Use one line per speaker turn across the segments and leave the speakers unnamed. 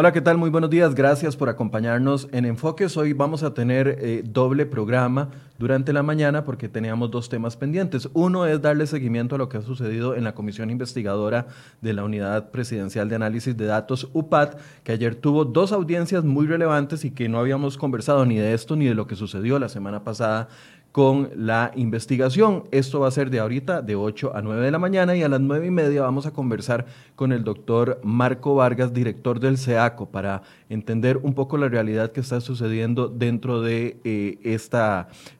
Hola, ¿qué tal? Muy buenos días. Gracias por acompañarnos en Enfoques. Hoy vamos a tener eh, doble programa durante la mañana porque teníamos dos temas pendientes. Uno es darle seguimiento a lo que ha sucedido en la Comisión Investigadora de la Unidad Presidencial de Análisis de Datos, UPAD, que ayer tuvo dos audiencias muy relevantes y que no habíamos conversado ni de esto ni de lo que sucedió la semana pasada con la investigación. Esto va a ser de ahorita de 8 a 9 de la mañana y a las 9 y media vamos a conversar con el doctor Marco Vargas, director del CEACO, para entender un poco la realidad que está sucediendo dentro de este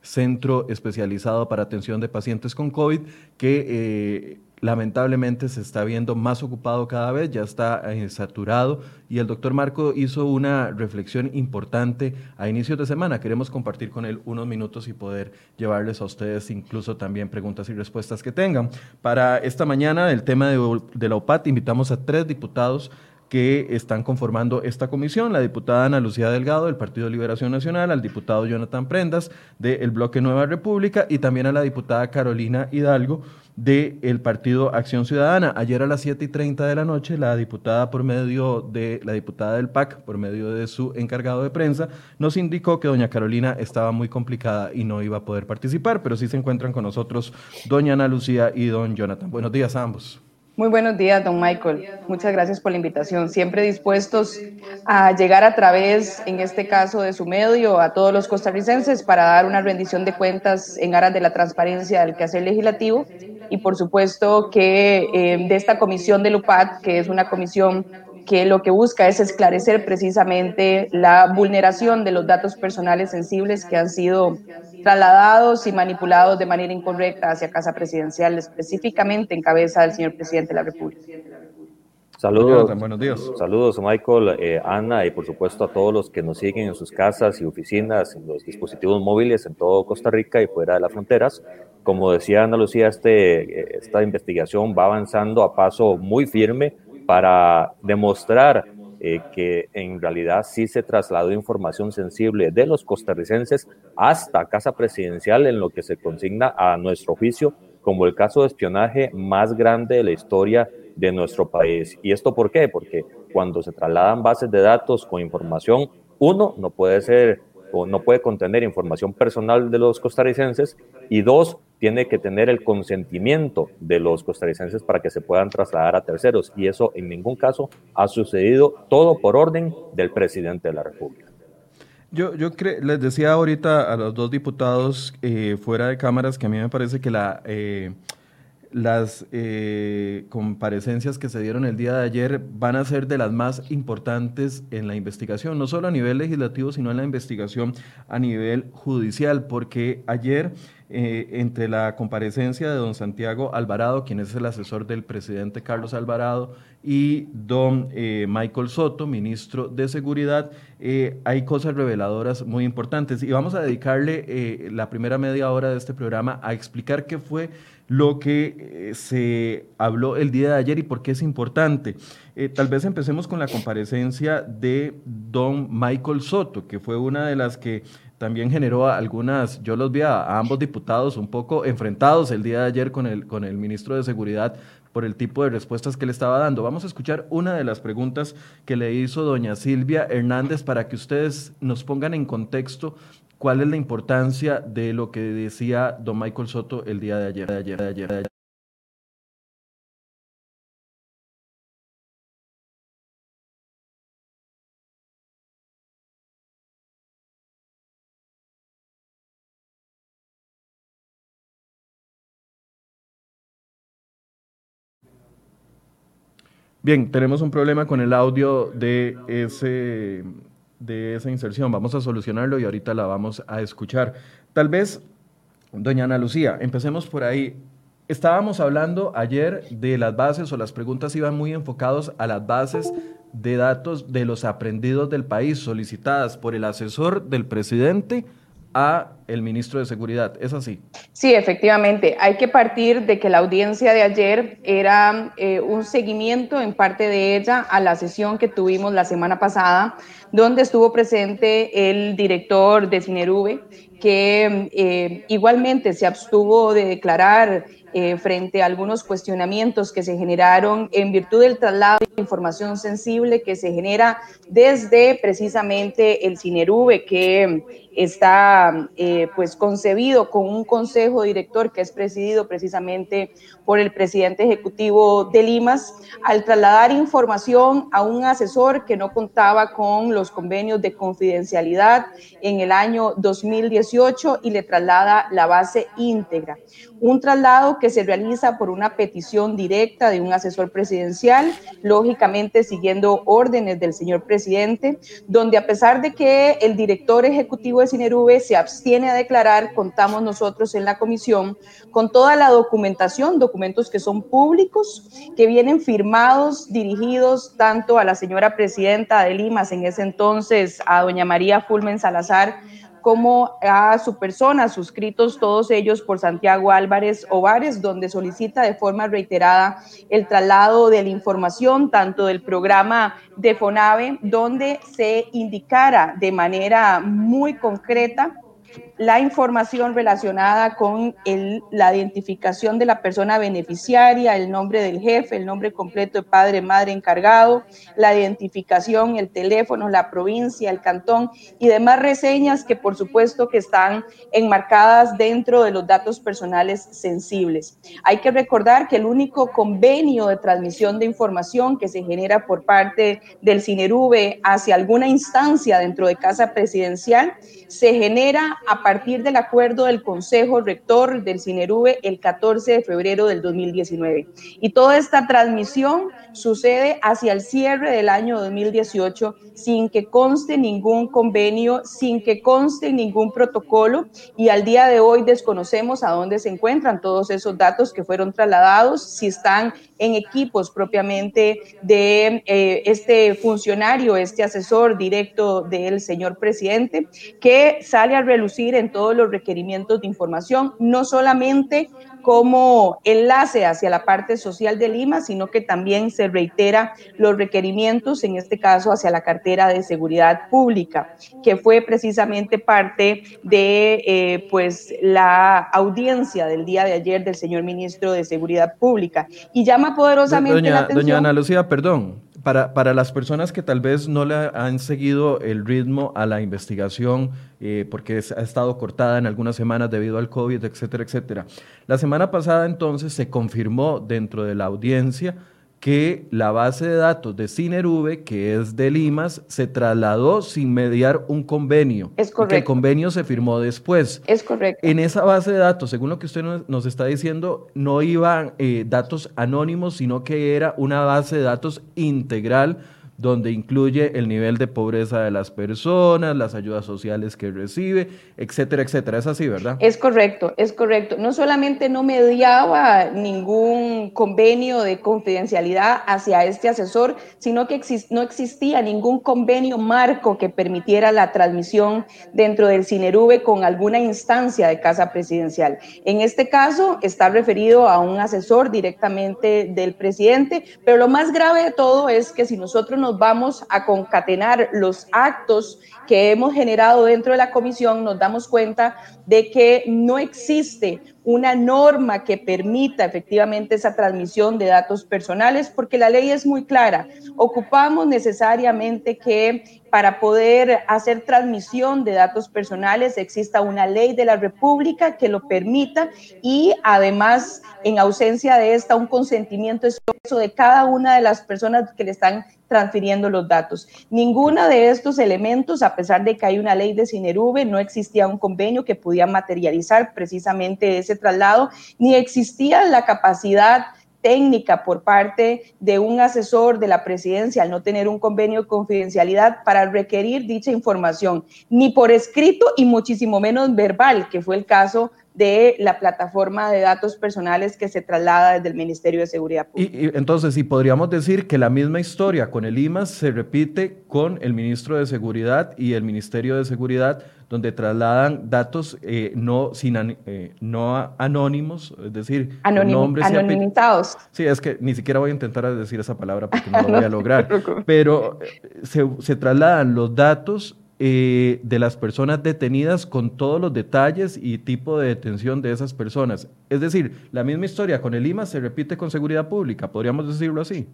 centro especializado para atención de pacientes con COVID que... Eh, lamentablemente se está viendo más ocupado cada vez, ya está eh, saturado y el doctor Marco hizo una reflexión importante a inicios de semana. Queremos compartir con él unos minutos y poder llevarles a ustedes incluso también preguntas y respuestas que tengan. Para esta mañana, el tema de, la OPAT, invitamos a tres diputados que están conformando esta comisión, la diputada Ana Lucía Delgado del Partido Liberación Nacional, al diputado Jonathan Prendas del Bloque Nueva República y también a la diputada Carolina Hidalgo del Partido Acción Ciudadana. Ayer a las 7 y 30 de la noche, la diputada por medio de la diputada del PAC, por medio de su encargado de prensa, nos indicó que doña Carolina estaba muy complicada y no iba a poder participar, pero sí se encuentran con nosotros doña Ana Lucía y don Jonathan. Buenos días a ambos.
Muy buenos días, don Michael. Muchas gracias por la invitación. Siempre dispuestos a llegar a través, en este caso, de su medio a todos los costarricenses para dar una rendición de cuentas en aras de la transparencia del quehacer legislativo y, por supuesto, que eh, de esta comisión de LUPAD, que es una comisión que lo que busca es esclarecer precisamente la vulneración de los datos personales sensibles que han sido trasladados y manipulados de manera incorrecta hacia Casa Presidencial, específicamente en cabeza del señor presidente de la República.
Saludos, buenos días. Saludos, Michael, eh, Ana, y por supuesto a todos los que nos siguen en sus casas y oficinas, en los dispositivos móviles en todo Costa Rica y fuera de las fronteras. Como decía Ana Lucía, este, eh, esta investigación va avanzando a paso muy firme para demostrar eh, que en realidad sí se trasladó información sensible de los costarricenses hasta Casa Presidencial en lo que se consigna a nuestro juicio como el caso de espionaje más grande de la historia de nuestro país. ¿Y esto por qué? Porque cuando se trasladan bases de datos con información, uno, no puede ser o no puede contener información personal de los costarricenses y dos, tiene que tener el consentimiento de los costarricenses para que se puedan trasladar a terceros y eso en ningún caso ha sucedido todo por orden del presidente de la República.
Yo, yo les decía ahorita a los dos diputados eh, fuera de cámaras que a mí me parece que la... Eh, las eh, comparecencias que se dieron el día de ayer van a ser de las más importantes en la investigación, no solo a nivel legislativo, sino en la investigación a nivel judicial, porque ayer eh, entre la comparecencia de don Santiago Alvarado, quien es el asesor del presidente Carlos Alvarado, y don eh, Michael Soto, ministro de Seguridad, hay cosas reveladoras muy importantes. Y vamos a dedicarle la primera media hora de este programa a explicar qué fue lo que eh, se habló el día de ayer y por qué es importante. Eh, tal vez empecemos con la comparecencia de don Michael Soto, que fue una de las que también generó algunas, yo los vi a, ambos diputados un poco enfrentados el día de ayer con el, con el ministro de Seguridad por el tipo de respuestas que le estaba dando. Vamos a escuchar una de las preguntas que le hizo doña Silvia Hernández para que ustedes nos pongan en contexto ¿Cuál es la importancia de lo que decía don Michael Soto el día de ayer? De ayer, de ayer, ayer? Bien, tenemos un problema con el audio de ese de esa inserción. Vamos a solucionarlo y ahorita la vamos a escuchar. Tal vez, doña Ana Lucía, empecemos por ahí. Estábamos hablando ayer de las bases o las preguntas iban muy enfocados a las bases de datos de los aprendidos del país solicitadas por el asesor del presidente a el ministro de Seguridad. ¿Es así?
Sí, efectivamente. Hay que partir de que la audiencia de ayer era eh, un seguimiento en parte de ella a la sesión que tuvimos la semana pasada, donde estuvo presente el director de Cinerube que eh, igualmente se abstuvo de declarar eh, frente a algunos cuestionamientos que se generaron en virtud del traslado de información sensible que se genera desde precisamente el CINERUVE, que está eh, pues concebido con un consejo director que es presidido precisamente por el presidente ejecutivo de Limas, al trasladar información a un asesor que no contaba con los convenios de confidencialidad en el año 2018 y le traslada la base íntegra. Un traslado que se realiza por una petición directa de un asesor presidencial, lógicamente siguiendo órdenes del señor presidente, donde a pesar de que el director ejecutivo Cinerube se abstiene a declarar, contamos nosotros en la comisión con toda la documentación, documentos que son públicos, que vienen firmados, dirigidos tanto a la señora presidenta de Limas, en ese entonces a doña María Fulmen Salazar, como a su persona, suscritos todos ellos por Santiago Álvarez Ovares, donde solicita de forma reiterada el traslado de la información, tanto del programa de FONAVE, donde se indicara de manera muy concreta la información relacionada con la identificación de la persona beneficiaria, el nombre del jefe, el nombre completo de padre, madre encargado, la identificación, el teléfono, la provincia, el cantón y demás reseñas que por supuesto que están enmarcadas dentro de los datos personales sensibles. Hay que recordar que el único convenio de transmisión de información que se genera por parte del CINERUVE hacia alguna instancia dentro de Casa Presidencial se genera a partir del acuerdo del Consejo Rector del CINERUVE el 14 de febrero del 2019. Y toda esta transmisión sucede hacia el cierre del año 2018 sin que conste ningún convenio, sin que conste ningún protocolo y al día de hoy desconocemos a dónde se encuentran todos esos datos que fueron trasladados, si están en equipos propiamente de eh, este funcionario, este asesor directo del señor presidente, que sale a relucir en todos los requerimientos de información, no solamente como enlace hacia la parte social de Lima, sino que también se reitera los requerimientos, en este caso hacia la cartera de seguridad pública, que fue precisamente parte de eh, pues la audiencia del día de ayer del señor ministro de Seguridad Pública. Y llama poderosamente
doña,
la atención.
Doña Ana Lucía, perdón, para, para, las personas que tal vez no le han seguido el ritmo a la investigación, eh, porque ha estado cortada en algunas semanas debido al COVID, etcétera, etcétera. La semana pasada entonces se confirmó dentro de la audiencia que la base de datos de Cinerube, que es de Limas, se trasladó sin mediar un convenio.
Es correcto.
que el convenio se firmó después.
Es correcto.
En esa base de datos, según lo que usted nos está diciendo, no iban eh, datos anónimos, sino que era una base de datos integral donde incluye el nivel de pobreza de las personas, las ayudas sociales que recibe, etcétera, etcétera. Es así, ¿verdad?
Es correcto, es correcto. No solamente no mediaba ningún convenio de confidencialidad hacia este asesor, sino que no existía ningún convenio marco que permitiera la transmisión dentro del CINERUVE con alguna instancia de casa presidencial. En este caso está referido a un asesor directamente del presidente, pero lo más grave de todo es que si nosotros nos vamos a concatenar los actos que hemos generado dentro de la comisión, nos damos cuenta de que no existe una norma que permita efectivamente esa transmisión de datos personales, porque la ley es muy clara. Ocupamos necesariamente que para poder hacer transmisión de datos personales exista una ley de la República que lo permita y además, en ausencia de esta, un consentimiento expreso de cada una de las personas que le están transfiriendo los datos. Ninguna de estos elementos, a pesar de que hay una ley de Cinerube, no existía un convenio que pudiera materializar precisamente ese traslado, ni existía la capacidad técnica por parte de un asesor de la presidencia al no tener un convenio de confidencialidad para requerir dicha información, ni por escrito y muchísimo menos verbal, que fue el caso de la plataforma de datos personales que se traslada desde el Ministerio de Seguridad
Pública. Y, entonces, si podríamos decir que la misma historia con el IMAS se repite con el ministro de Seguridad y el Ministerio de Seguridad, donde trasladan datos eh, no, sin, eh, no anónimos, es decir,
nombres anonimizados.
Sí, es que ni siquiera voy a intentar decir esa palabra porque no lo voy a lograr, pero eh, se, se trasladan los datos eh, de las personas detenidas con todos los detalles y tipo de detención de esas personas. Es decir, la misma historia con el IMA se repite con seguridad pública, podríamos decirlo así.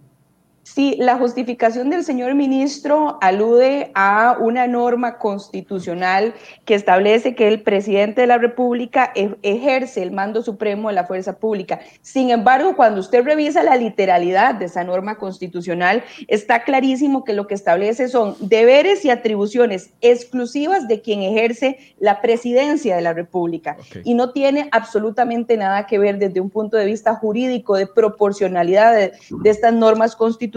Sí, la justificación del señor ministro alude a una norma constitucional que establece que el presidente de la República e-, ejerce el mando supremo de la fuerza pública. Sin embargo, cuando usted revisa la literalidad de esa norma constitucional, está clarísimo que lo que establece son deberes y atribuciones exclusivas de quien ejerce la presidencia de la República y no tiene absolutamente nada que ver desde un punto de vista jurídico de proporcionalidad de, de estas normas constitucionales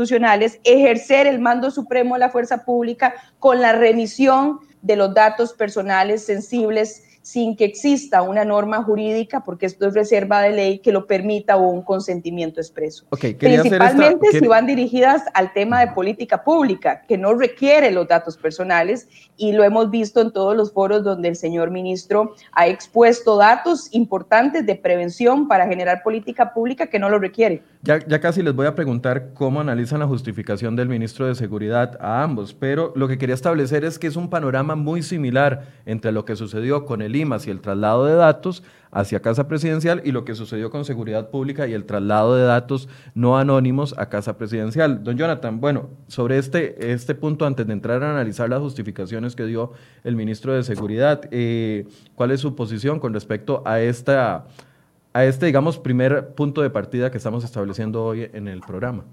ejercer el mando supremo de la fuerza pública con la remisión de los datos personales sensibles sin que exista una norma jurídica, porque esto es reserva de ley que lo permita o un consentimiento expreso. Principalmente si van dirigidas al tema de política pública, que no requiere los datos personales, y lo hemos visto en todos los foros donde el señor ministro ha expuesto datos importantes de prevención para generar política pública que no lo requiere.
Ya, ya casi les voy a preguntar cómo analizan la justificación del ministro de Seguridad a ambos, pero lo que quería establecer es que es un panorama muy similar entre lo que sucedió con el y el traslado de datos hacia Casa Presidencial y lo que sucedió con Seguridad Pública y el traslado de datos no anónimos a Casa Presidencial. Don Jonathan, bueno, sobre este, este punto, antes de entrar a analizar las justificaciones que dio el ministro de Seguridad, eh, ¿cuál es su posición con respecto a esta a este, digamos, primer punto de partida que estamos estableciendo hoy en el programa?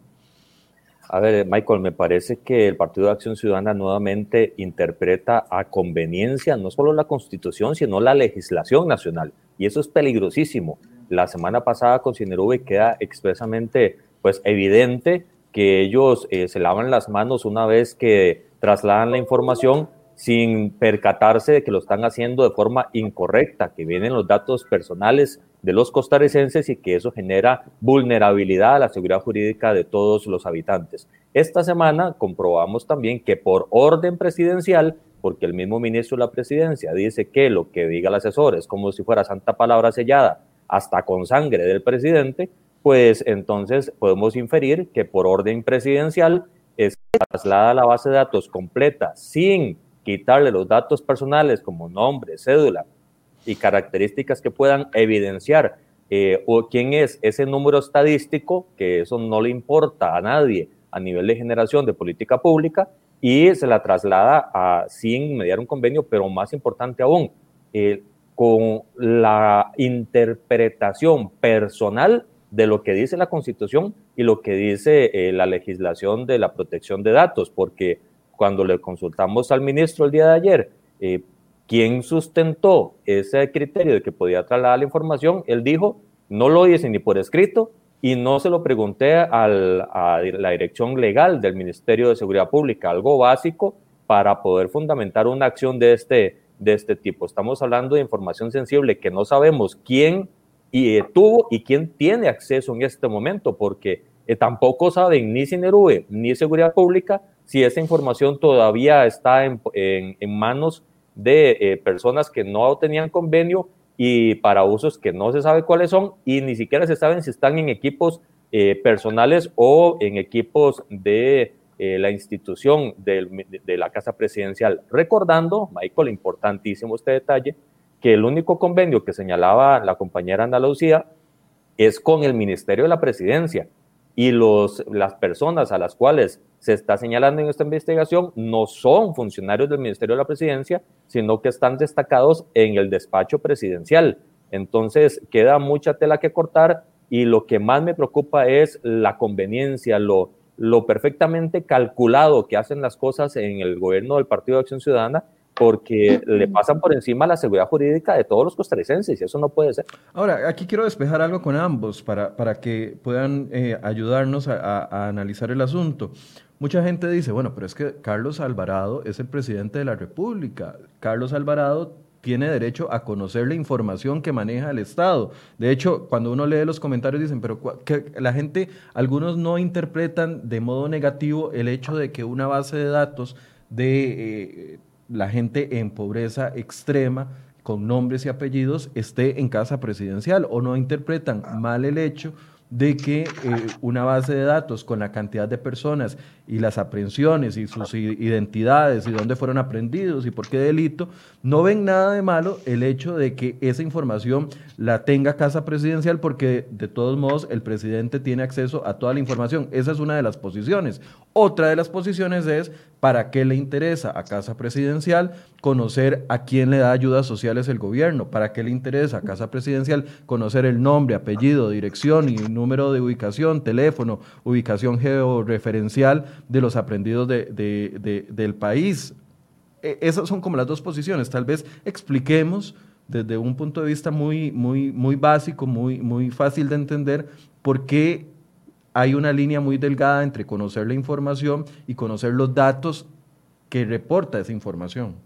A ver, Michael, me parece que el Partido de Acción Ciudadana nuevamente interpreta a conveniencia no solo la Constitución, sino la legislación nacional. Y eso es peligrosísimo. La semana pasada con Cinerube queda expresamente pues, evidente que ellos eh, se lavan las manos una vez que trasladan la información sin percatarse de que lo están haciendo de forma incorrecta, que vienen los datos personales de los costarricenses y que eso genera vulnerabilidad a la seguridad jurídica de todos los habitantes. Esta semana comprobamos también que por orden presidencial, porque el mismo ministro de la presidencia dice que lo que diga el asesor es como si fuera santa palabra sellada, hasta con sangre del presidente, pues entonces podemos inferir que por orden presidencial es traslada la base de datos completa sin quitarle los datos personales como nombre, cédula, y características que puedan evidenciar eh, o quién es ese número estadístico, que eso no le importa a nadie a nivel de generación de política pública, y se la traslada a, sin mediar un convenio, pero más importante aún, eh, con la interpretación personal de lo que dice la Constitución y lo que dice eh, la legislación de la protección de datos, porque cuando le consultamos al ministro el día de ayer, ¿Quién sustentó ese criterio de que podía trasladar la información? Él dijo, no lo hice ni por escrito y no se lo pregunté a la dirección legal del Ministerio de Seguridad Pública, algo básico para poder fundamentar una acción de este, de este tipo. Estamos hablando de información sensible que no sabemos quién y, eh, tuvo y quién tiene acceso en este momento, porque eh, tampoco saben ni Cinerube ni Seguridad Pública si esa información todavía está en, en, en manos de eh, personas que no tenían convenio y para usos que no se sabe cuáles son y ni siquiera se saben si están en equipos eh, personales o en equipos de eh, la institución de, la Casa Presidencial. Recordando, Michael, importantísimo este detalle, que el único convenio que señalaba la compañera Ana Lucía es con el Ministerio de la Presidencia y los, las personas a las cuales se está señalando en esta investigación no son funcionarios del Ministerio de la Presidencia, sino que están destacados en el despacho presidencial. Entonces, queda mucha tela que cortar y lo que más me preocupa es la conveniencia, lo, lo perfectamente calculado que hacen las cosas en el gobierno del Partido de Acción Ciudadana porque le pasan por encima la seguridad jurídica de todos los costarricenses y eso no puede ser.
Ahora, aquí quiero despejar algo con ambos para, para que puedan eh, ayudarnos a, analizar el asunto. Mucha gente dice, bueno, pero es que Carlos Alvarado es el presidente de la República. Carlos Alvarado tiene derecho a conocer la información que maneja el Estado. De hecho, cuando uno lee los comentarios dicen, pero que la gente, algunos no interpretan de modo negativo el hecho de que una base de datos de... Eh, la gente en pobreza extrema con nombres y apellidos esté en casa presidencial o no interpretan mal el hecho de que eh, una base de datos con la cantidad de personas y las aprehensiones y sus identidades y dónde fueron aprendidos y por qué delito, no ven nada de malo el hecho de que esa información la tenga Casa Presidencial porque de todos modos el presidente tiene acceso a toda la información. Esa es una de las posiciones. Otra de las posiciones es para qué le interesa a Casa Presidencial conocer a quién le da ayudas sociales el gobierno, para qué le interesa a Casa Presidencial conocer el nombre, apellido, dirección y número de ubicación, teléfono, ubicación georreferencial de los aprendidos del país. E, esas son como las dos posiciones. Tal vez expliquemos desde un punto de vista muy, muy, muy básico, muy, muy fácil de entender, por qué hay una línea muy delgada entre conocer la información y conocer los datos que reporta esa información.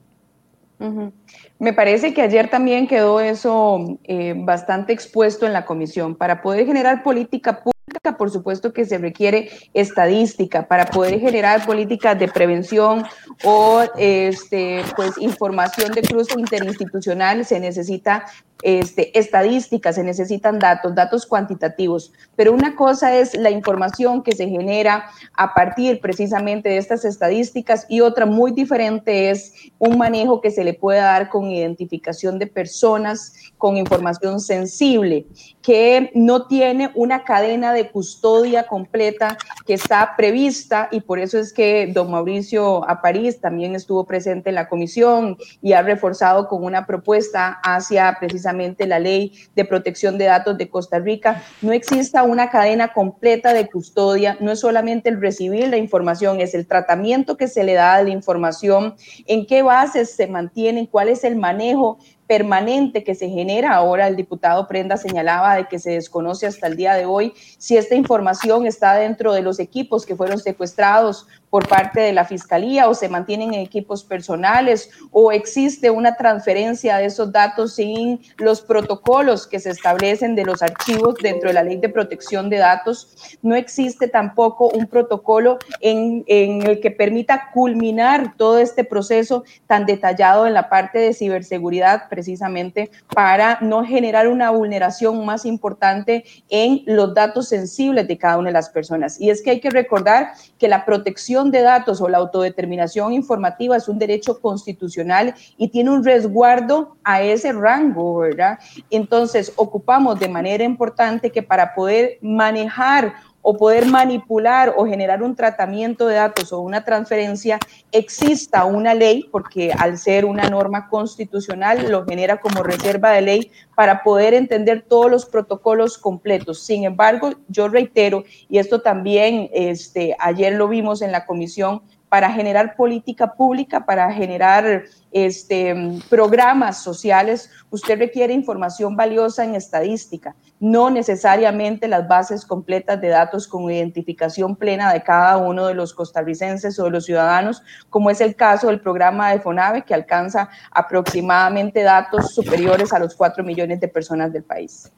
Me parece que ayer también quedó eso eh, bastante expuesto en la comisión. Para poder generar política pública, por supuesto que se requiere estadística para poder generar políticas de prevención o este, pues, información de cruce interinstitucional. Se necesita este, estadísticas, se necesitan datos, datos cuantitativos, pero una cosa es la información que se genera a partir precisamente de estas estadísticas y otra muy diferente es un manejo que se le puede dar con identificación de personas, con información sensible, que no tiene una cadena de custodia completa que está prevista y por eso es que don Mauricio Aparís también estuvo presente en la comisión y ha reforzado con una propuesta hacia precisamente la ley de protección de datos de Costa Rica, no exista una cadena completa de custodia, no es solamente el recibir la información, es el tratamiento que se le da de la información, en qué bases se mantienen, cuál es el manejo permanente que se genera. Ahora el diputado Prenda señalaba de que se desconoce hasta el día de hoy si esta información está dentro de los equipos que fueron secuestrados por parte de la Fiscalía o se mantienen en equipos personales o existe una transferencia de esos datos sin los protocolos que se establecen de los archivos dentro de la ley de protección de datos. No existe tampoco un protocolo en, en el que permita culminar todo este proceso tan detallado en la parte de ciberseguridad precisamente para no generar una vulneración más importante en los datos sensibles de cada una de las personas. Y es que hay que recordar que la protección de datos o la autodeterminación informativa es un derecho constitucional y tiene un resguardo a ese rango, ¿verdad? Entonces, ocupamos de manera importante que para poder manejar o poder manipular o generar un tratamiento de datos o una transferencia, exista una ley, porque al ser una norma constitucional lo genera como reserva de ley para poder entender todos los protocolos completos. Sin embargo, yo reitero, y esto también este, ayer lo vimos en la comisión, para generar política pública, para generar este, programas sociales, usted requiere información valiosa en estadística, no necesariamente las bases completas de datos con identificación plena de cada uno de los costarricenses o de los ciudadanos, como es el caso del programa de FONAVE, que alcanza aproximadamente datos superiores a los 4 millones de personas del país.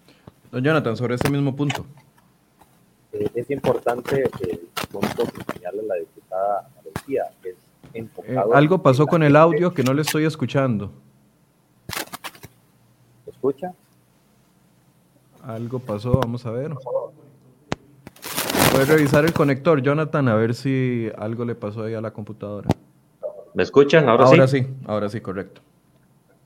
Don Jonathan, sobre ese mismo punto.
Eh, es importante el punto que señala la diputada
eh, algo pasó con el audio que no le estoy escuchando.
escucha?
Algo pasó, vamos a ver. Voy a revisar el conector, Jonathan, a ver si algo le pasó ahí a la computadora.
¿Me escuchan? Ahora,
ahora sí. Ahora sí, correcto.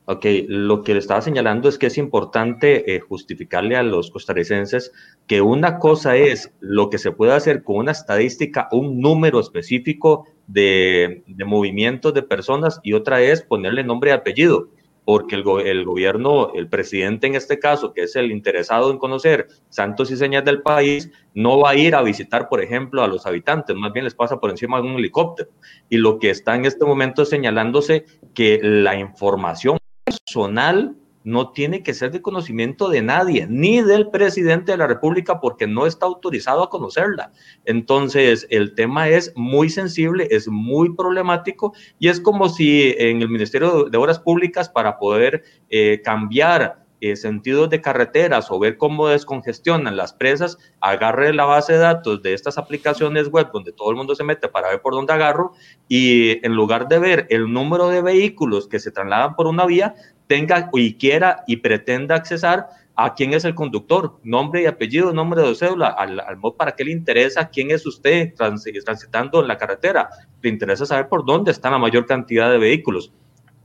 Ok, lo que le estaba señalando es que es importante eh, justificarle a los costarricenses que una cosa es lo que se puede hacer con una estadística, un número específico de, movimientos de personas y otra es ponerle nombre y apellido, porque el, el, gobierno, el presidente en este caso, que es el interesado en conocer santos y señas del país, no va a ir a visitar, por ejemplo, a los habitantes, más bien les pasa por encima de un helicóptero. Y lo que está en este momento señalándose que la información personal no tiene que ser de conocimiento de nadie, ni del presidente de la República, porque no está autorizado a conocerla. Entonces, el tema es muy sensible, es muy problemático y es como si en el Ministerio de Obras Públicas, para poder eh, cambiar eh, sentidos de carreteras o ver cómo descongestionan las presas, agarre la base de datos de estas aplicaciones web donde todo el mundo se mete para ver por dónde agarro y en lugar de ver el número de vehículos que se trasladan por una vía, tenga y quiera y pretenda accesar a quién es el conductor, nombre y apellido, nombre de cédula, al, al mod para qué le interesa, quién es usted transitando en la carretera, le interesa saber por dónde está la mayor cantidad de vehículos.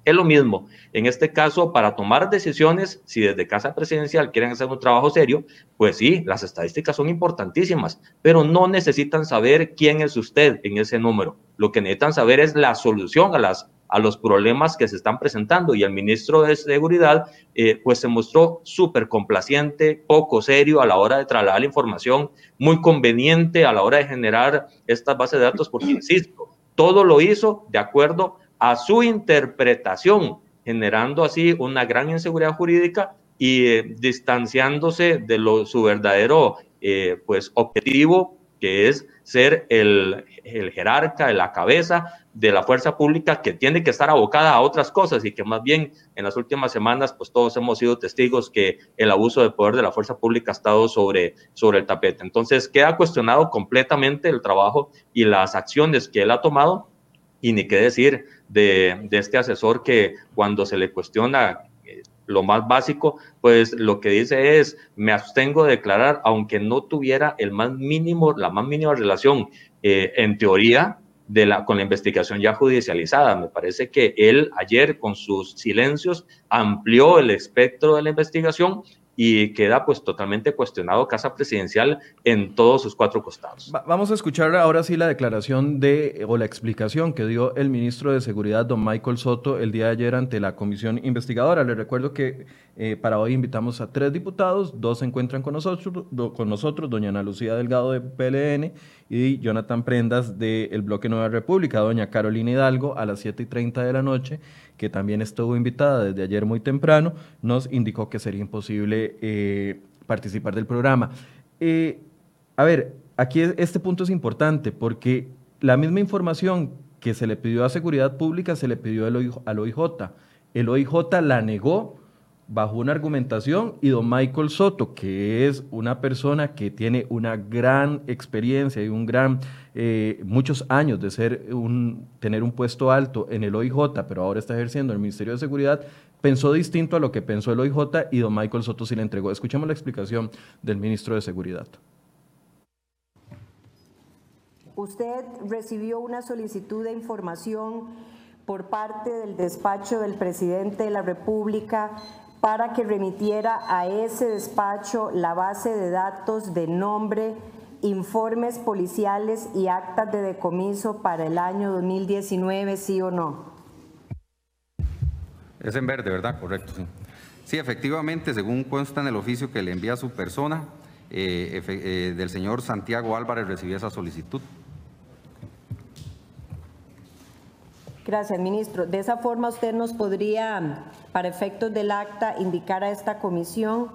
Es lo mismo. En este caso, para tomar decisiones, si desde Casa Presidencial quieren hacer un trabajo serio, pues sí, las estadísticas son importantísimas, pero no necesitan saber quién es usted en ese número. Lo que necesitan saber es la solución a las a los problemas que se están presentando. Y el ministro de Seguridad eh, pues se mostró súper complaciente, poco serio a la hora de trasladar la información, muy conveniente a la hora de generar estas bases de datos, porque insisto, todo lo hizo de acuerdo a su interpretación, generando así una gran inseguridad jurídica y eh, distanciándose de lo, su verdadero eh, pues, objetivo, que es ser el, el jerarca, la cabeza de la fuerza pública que tiene que estar abocada a otras cosas y que más bien en las últimas semanas pues todos hemos sido testigos que el abuso de poder de la fuerza pública ha estado sobre, sobre el tapete. Entonces queda cuestionado completamente el trabajo y las acciones que él ha tomado y ni qué decir de, este asesor que cuando se le cuestiona eh, lo más básico, pues lo que dice es, me abstengo de declarar, aunque no tuviera el más mínimo, la más mínima relación, eh, en teoría, de la, con la investigación ya judicializada. Me parece que él ayer con sus silencios amplió el espectro de la investigación y queda pues totalmente cuestionado Casa Presidencial en todos sus cuatro costados.
vamos a escuchar ahora sí la declaración de o la explicación que dio el ministro de Seguridad, don Michael Soto, el día de ayer ante la comisión investigadora. Le recuerdo que eh, para hoy invitamos a tres diputados, dos se encuentran con nosotros, con nosotros doña Ana Lucía Delgado de PLN y Jonathan Prendas del Bloque Nueva República, doña Carolina Hidalgo a las 7 y 30 de la noche que también estuvo invitada desde ayer muy temprano, nos indicó que sería imposible eh, participar del programa. Eh, a ver, aquí este punto es importante porque la misma información que se le pidió a Seguridad Pública se le pidió al OIJ. El OIJ la negó bajo una argumentación y don Michael Soto, que es una persona que tiene una gran experiencia y un gran, eh, muchos años de ser un, tener un puesto alto en el OIJ, pero ahora está ejerciendo en el Ministerio de Seguridad, pensó distinto a lo que pensó el OIJ y don Michael Soto sí le entregó. Escuchemos la explicación del ministro de Seguridad.
Usted recibió una solicitud de información por parte del despacho del presidente de la República para que remitiera a ese despacho la base de datos de nombre, informes policiales y actas de decomiso para el año 2019, sí o no.
Es en verde, ¿verdad? Correcto, sí. Sí, efectivamente, según consta en el oficio que le envía a su persona, eh, eh, del señor Santiago Álvarez recibí esa solicitud.
Gracias, ministro. De esa forma usted nos podría, para efectos del acta, indicar a esta comisión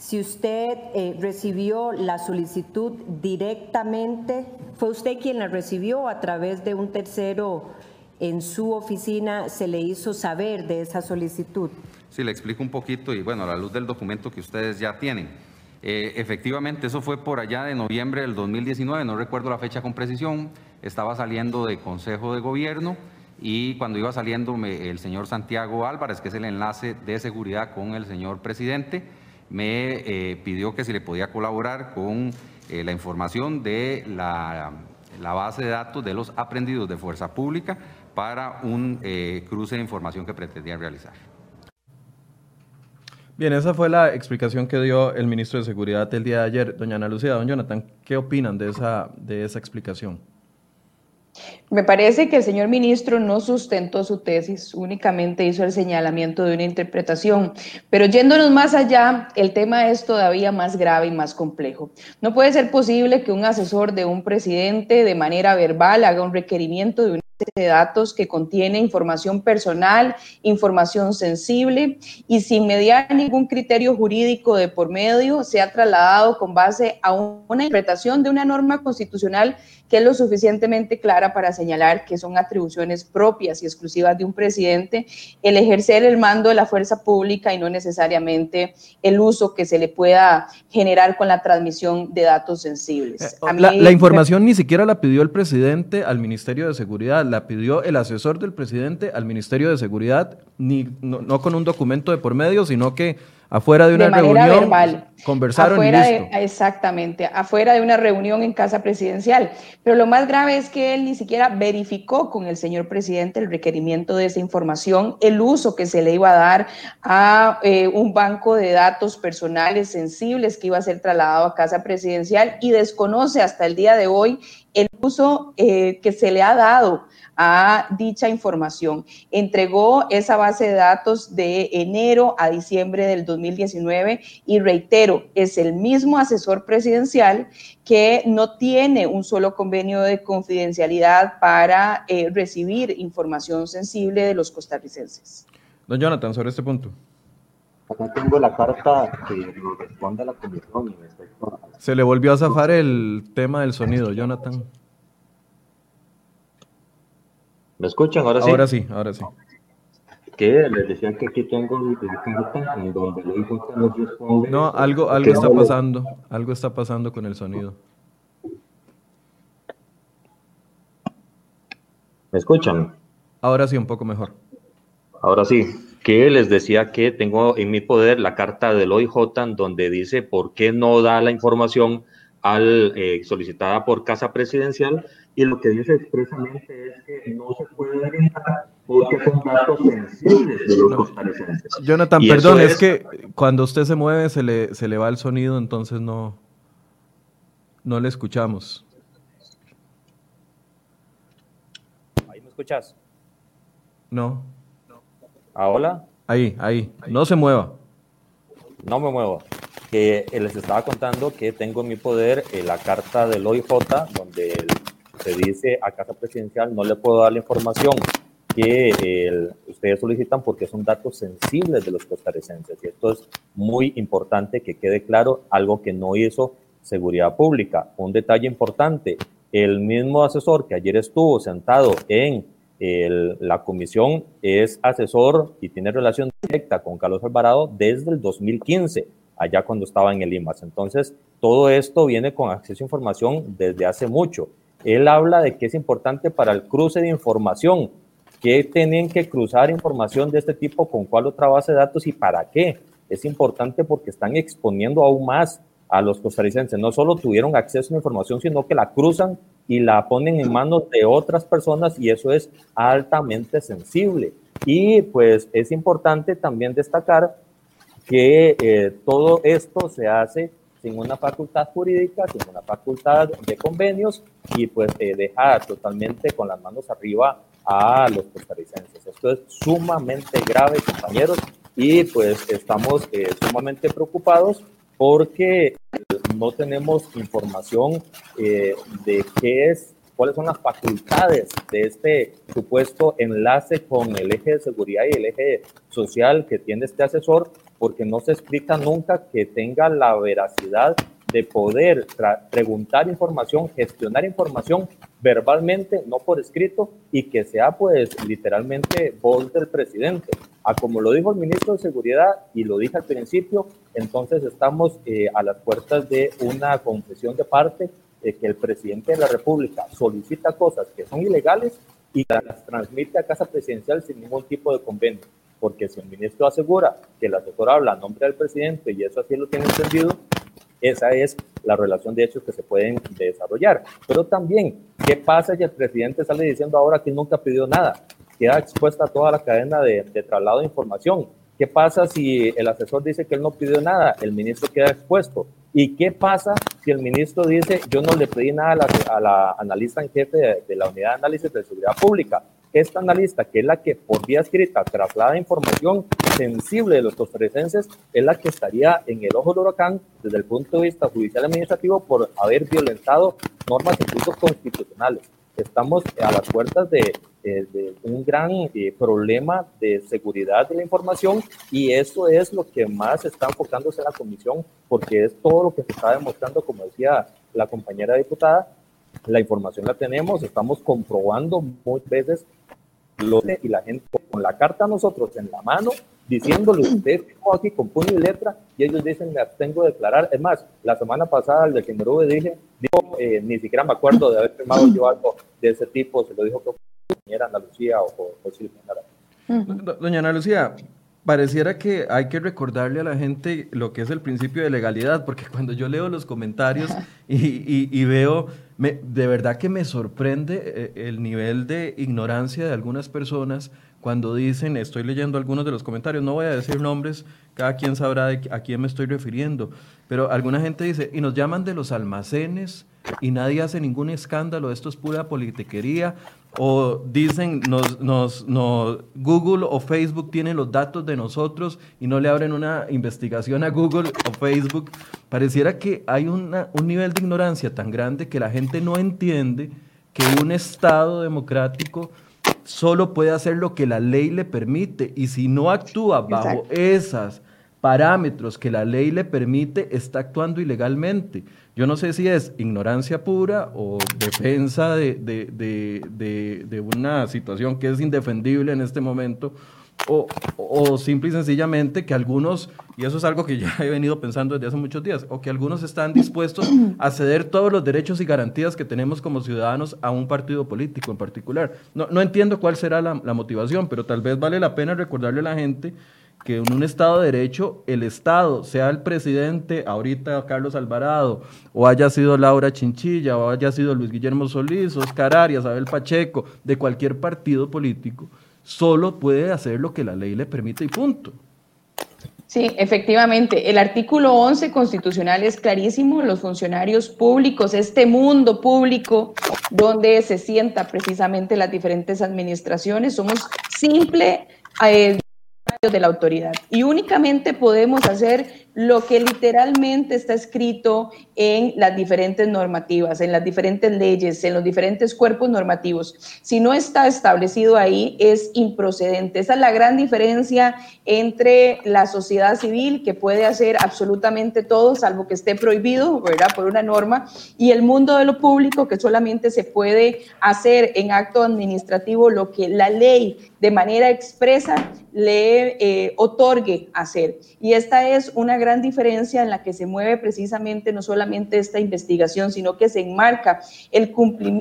si usted eh, recibió la solicitud directamente, ¿fue usted quien la recibió a través de un tercero en su oficina se le hizo saber de esa solicitud?
Sí, le explico un poquito y bueno, a la luz del documento que ustedes ya tienen. Eh, efectivamente, eso fue por allá de noviembre del 2019, no recuerdo la fecha con precisión, estaba saliendo de Consejo de Gobierno y cuando iba saliendo el señor Santiago Álvarez, que es el enlace de seguridad con el señor presidente, me eh, pidió que si le podía colaborar con eh, la información de la, base de datos de los aprendidos de fuerza pública para un eh, cruce de información que pretendía realizar.
Bien, esa fue la explicación que dio el ministro de Seguridad el día de ayer. Doña Ana Lucía, don Jonathan, ¿qué opinan de esa, de esa explicación?
Me parece que el señor ministro no sustentó su tesis, únicamente hizo el señalamiento de una interpretación. Pero yéndonos más allá, el tema es todavía más grave y más complejo. No puede ser posible que un asesor de un presidente de manera verbal haga un requerimiento de una de datos que contiene información personal, información sensible y sin mediar ningún criterio jurídico de por medio, se ha trasladado con base a una interpretación de una norma constitucional que es lo suficientemente clara para señalar que son atribuciones propias y exclusivas de un presidente el ejercer el mando de la fuerza pública y no necesariamente el uso que se le pueda generar con la transmisión de datos sensibles.
Eh, la, información ni siquiera la pidió el presidente al Ministerio de Seguridad, la pidió el asesor del presidente al Ministerio de Seguridad, ni, no, no con un documento de por medio, sino que Afuera de una reunión verbal. conversaron y listo.
exactamente, afuera de una reunión en casa presidencial. Pero lo más grave es que él ni siquiera verificó con el señor presidente el requerimiento de esa información, el uso que se le iba a dar a eh, un banco de datos personales sensibles que iba a ser trasladado a casa presidencial y desconoce hasta el día de hoy el uso eh, que se le ha dado a dicha información. Entregó esa base de datos de enero a diciembre del 2019 y reitero, es el mismo asesor presidencial que no tiene un solo convenio de confidencialidad para eh, recibir información sensible de los costarricenses.
Don Jonathan, sobre este punto.
Acá tengo la carta que nos responde a la comisión.
Se le volvió a zafar el tema del sonido, Jonathan.
¿Me escuchan ahora sí?
Ahora sí, ahora sí.
Que les decía que aquí tengo el en donde le dijo que nos responde.
No, algo, algo está pasando, algo está pasando con el sonido.
¿Me escuchan?
Ahora sí, un poco mejor.
Ahora sí, que les decía que tengo en mi poder la carta del OIJ donde dice por qué no da la información al, eh, solicitada por Casa Presidencial y lo que dice expresamente es que no se puede brindar porque son datos sensibles de los costarricenses.
Jonathan, perdón, es, que cuando usted se mueve se le, se le va el sonido, entonces no, no le escuchamos.
¿Ahí me escuchas?
No.
¿Ahora?
Ahí, ahí. No se mueva.
No me muevo que les estaba contando que tengo en mi poder eh, la carta del OIJ, donde se dice a Casa Presidencial no le puedo dar la información que ustedes solicitan porque son datos sensibles de los costarricenses. Y esto es muy importante que quede claro, algo que no hizo Seguridad Pública. Un detalle importante, el mismo asesor que ayer estuvo sentado en la comisión es asesor y tiene relación directa con Carlos Alvarado desde el 2015 allá cuando estaba en el IMAS. Entonces, todo esto viene con acceso a información desde hace mucho. Él habla de que es importante para el cruce de información, que tienen que cruzar información de este tipo con cuál otra base de datos y para qué. Es importante porque están exponiendo aún más a los costarricenses. No solo tuvieron acceso a la información, sino que la cruzan y la ponen en manos de otras personas y eso es altamente sensible. Y pues es importante también destacar que eh, todo esto se hace sin una facultad jurídica, sin una facultad de convenios y pues eh, deja totalmente con las manos arriba a los costarricenses. Esto es sumamente grave, compañeros, y pues estamos eh, sumamente preocupados porque no tenemos información de qué es cuáles son las facultades de este supuesto enlace con el eje de seguridad y el eje social que tiene este asesor, porque no se explica nunca que tenga la veracidad de poder preguntar información, gestionar información verbalmente, no por escrito, y que sea pues literalmente voz del presidente. A como lo dijo el ministro de Seguridad y lo dije al principio, entonces estamos eh, a las puertas de una confesión de parte que el presidente de la República solicita cosas que son ilegales y las transmite a Casa Presidencial sin ningún tipo de convenio. Porque si el ministro asegura que el asesor habla a nombre del presidente y eso así lo tiene entendido, esa es la relación de hechos que se pueden desarrollar. Pero también, ¿qué pasa si el presidente sale diciendo ahora que nunca pidió nada? Queda expuesta toda la cadena de, de traslado de información ¿Qué pasa si el asesor dice que él no pidió nada? El ministro queda expuesto. ¿Y qué pasa si el ministro dice yo no le pedí nada a la, analista en jefe de, la unidad de análisis de seguridad pública? Esta analista, que es la que por vía escrita traslada información sensible de los costarricenses, es la que estaría en el ojo del huracán desde el punto de vista judicial administrativo por haber violentado normas incluso constitucionales. Estamos a las puertas de eh, de un gran eh, problema de seguridad de la información y eso es lo que más está enfocándose en la comisión porque es todo lo que se está demostrando, como decía la compañera diputada, la información la tenemos, estamos comprobando muchas veces lo y la gente con la carta a nosotros en la mano diciéndole usted tengo aquí con puño y letra y ellos dicen me abstengo de declarar. Es más, la semana pasada el de Kimberube dije, dijo, eh, ni siquiera me acuerdo de haber firmado yo algo de ese tipo, se lo dijo que Doña Ana Lucía o,
Doña Ana Lucía, pareciera que hay que recordarle a la gente lo que es el principio de legalidad, porque cuando yo leo los comentarios y, veo, de verdad que me sorprende eh, el nivel de ignorancia de algunas personas cuando dicen, estoy leyendo algunos de los comentarios, no voy a decir nombres, cada quien sabrá a quién me estoy refiriendo, pero alguna gente dice, y nos llaman de los almacenes y nadie hace ningún escándalo, esto es pura politiquería, o dicen, nos, nos, Google o Facebook tienen los datos de nosotros y no le abren una investigación a Google o Facebook. Pareciera que hay un nivel de ignorancia tan grande que la gente no entiende que un Estado democrático solo puede hacer lo que la ley le permite y si no actúa bajo esos parámetros que la ley le permite, está actuando ilegalmente. Yo no sé si es ignorancia pura o defensa de, de, una situación que es indefendible en este momento, o, o, simple y sencillamente que algunos, y eso es algo que ya he venido pensando desde hace muchos días, o que algunos están dispuestos a ceder todos los derechos y garantías que tenemos como ciudadanos a un partido político en particular. No, no entiendo cuál será la, la motivación, pero tal vez vale la pena recordarle a la gente que en un Estado de Derecho el Estado, sea el presidente, ahorita Carlos Alvarado, o haya sido Laura Chinchilla, o haya sido Luis Guillermo Solís, Oscar Arias, Abel Pacheco, de cualquier partido político, solo puede hacer lo que la ley le permite y punto.
Sí, efectivamente. El artículo 11 constitucional es clarísimo. Los funcionarios públicos, este mundo público donde se sienta precisamente las diferentes administraciones, somos simple eh, de la autoridad y únicamente podemos hacer lo que literalmente está escrito en las diferentes normativas, en las diferentes leyes, en los diferentes cuerpos normativos. Si no está establecido ahí, es improcedente. Esa es la gran diferencia entre la sociedad civil, que puede hacer absolutamente todo, salvo que esté prohibido, ¿verdad?, por una norma, y el mundo de lo público, que solamente se puede hacer en acto administrativo lo que la ley de manera expresa le eh, otorgue hacer. Y esta es una gran diferencia en la que se mueve precisamente no solamente esta investigación, sino que se enmarca el,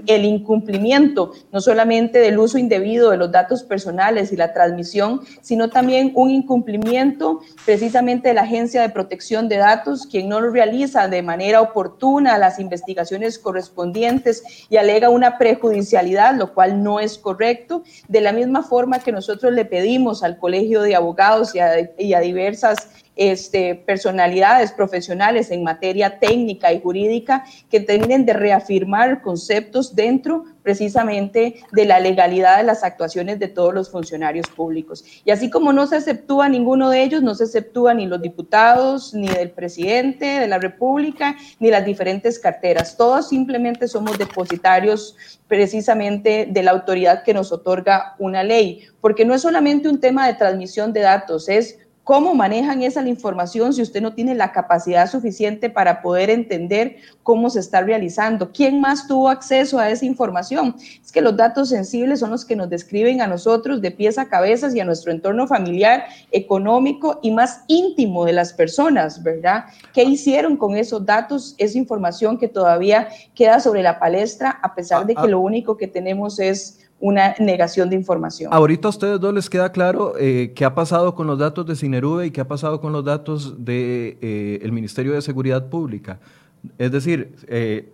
el incumplimiento no solamente del uso indebido de los datos personales y la transmisión, sino también un incumplimiento precisamente de la Agencia de Protección de Datos, quien no realiza de manera oportuna las investigaciones correspondientes y alega una prejudicialidad, lo cual no es correcto, de la misma forma que nosotros le pedimos al Colegio de Abogados y a, y a diversas este, personalidades profesionales en materia técnica y jurídica que terminen de reafirmar conceptos dentro precisamente de la legalidad de las actuaciones de todos los funcionarios públicos. Y así como no se exceptúa ninguno de ellos, no se exceptúa ni los diputados, ni del presidente de la República, ni las diferentes carteras. Todos simplemente somos depositarios precisamente de la autoridad que nos otorga una ley, porque no es solamente un tema de transmisión de datos, es cómo manejan esa información si usted no tiene la capacidad suficiente para poder entender cómo se está realizando. ¿Quién más tuvo acceso a esa información? Es que los datos sensibles son los que nos describen a nosotros de pies a cabezas y a nuestro entorno familiar, económico y más íntimo de las personas, ¿verdad? ¿Qué hicieron con esos datos, esa información que todavía queda sobre la palestra, a pesar de que ah, ah. lo único que tenemos es una negación de información.
Ahorita a ustedes dos les queda claro eh, qué ha pasado con los datos de Cinerube y qué ha pasado con los datos del de, eh, el Ministerio de Seguridad Pública. Es decir, eh,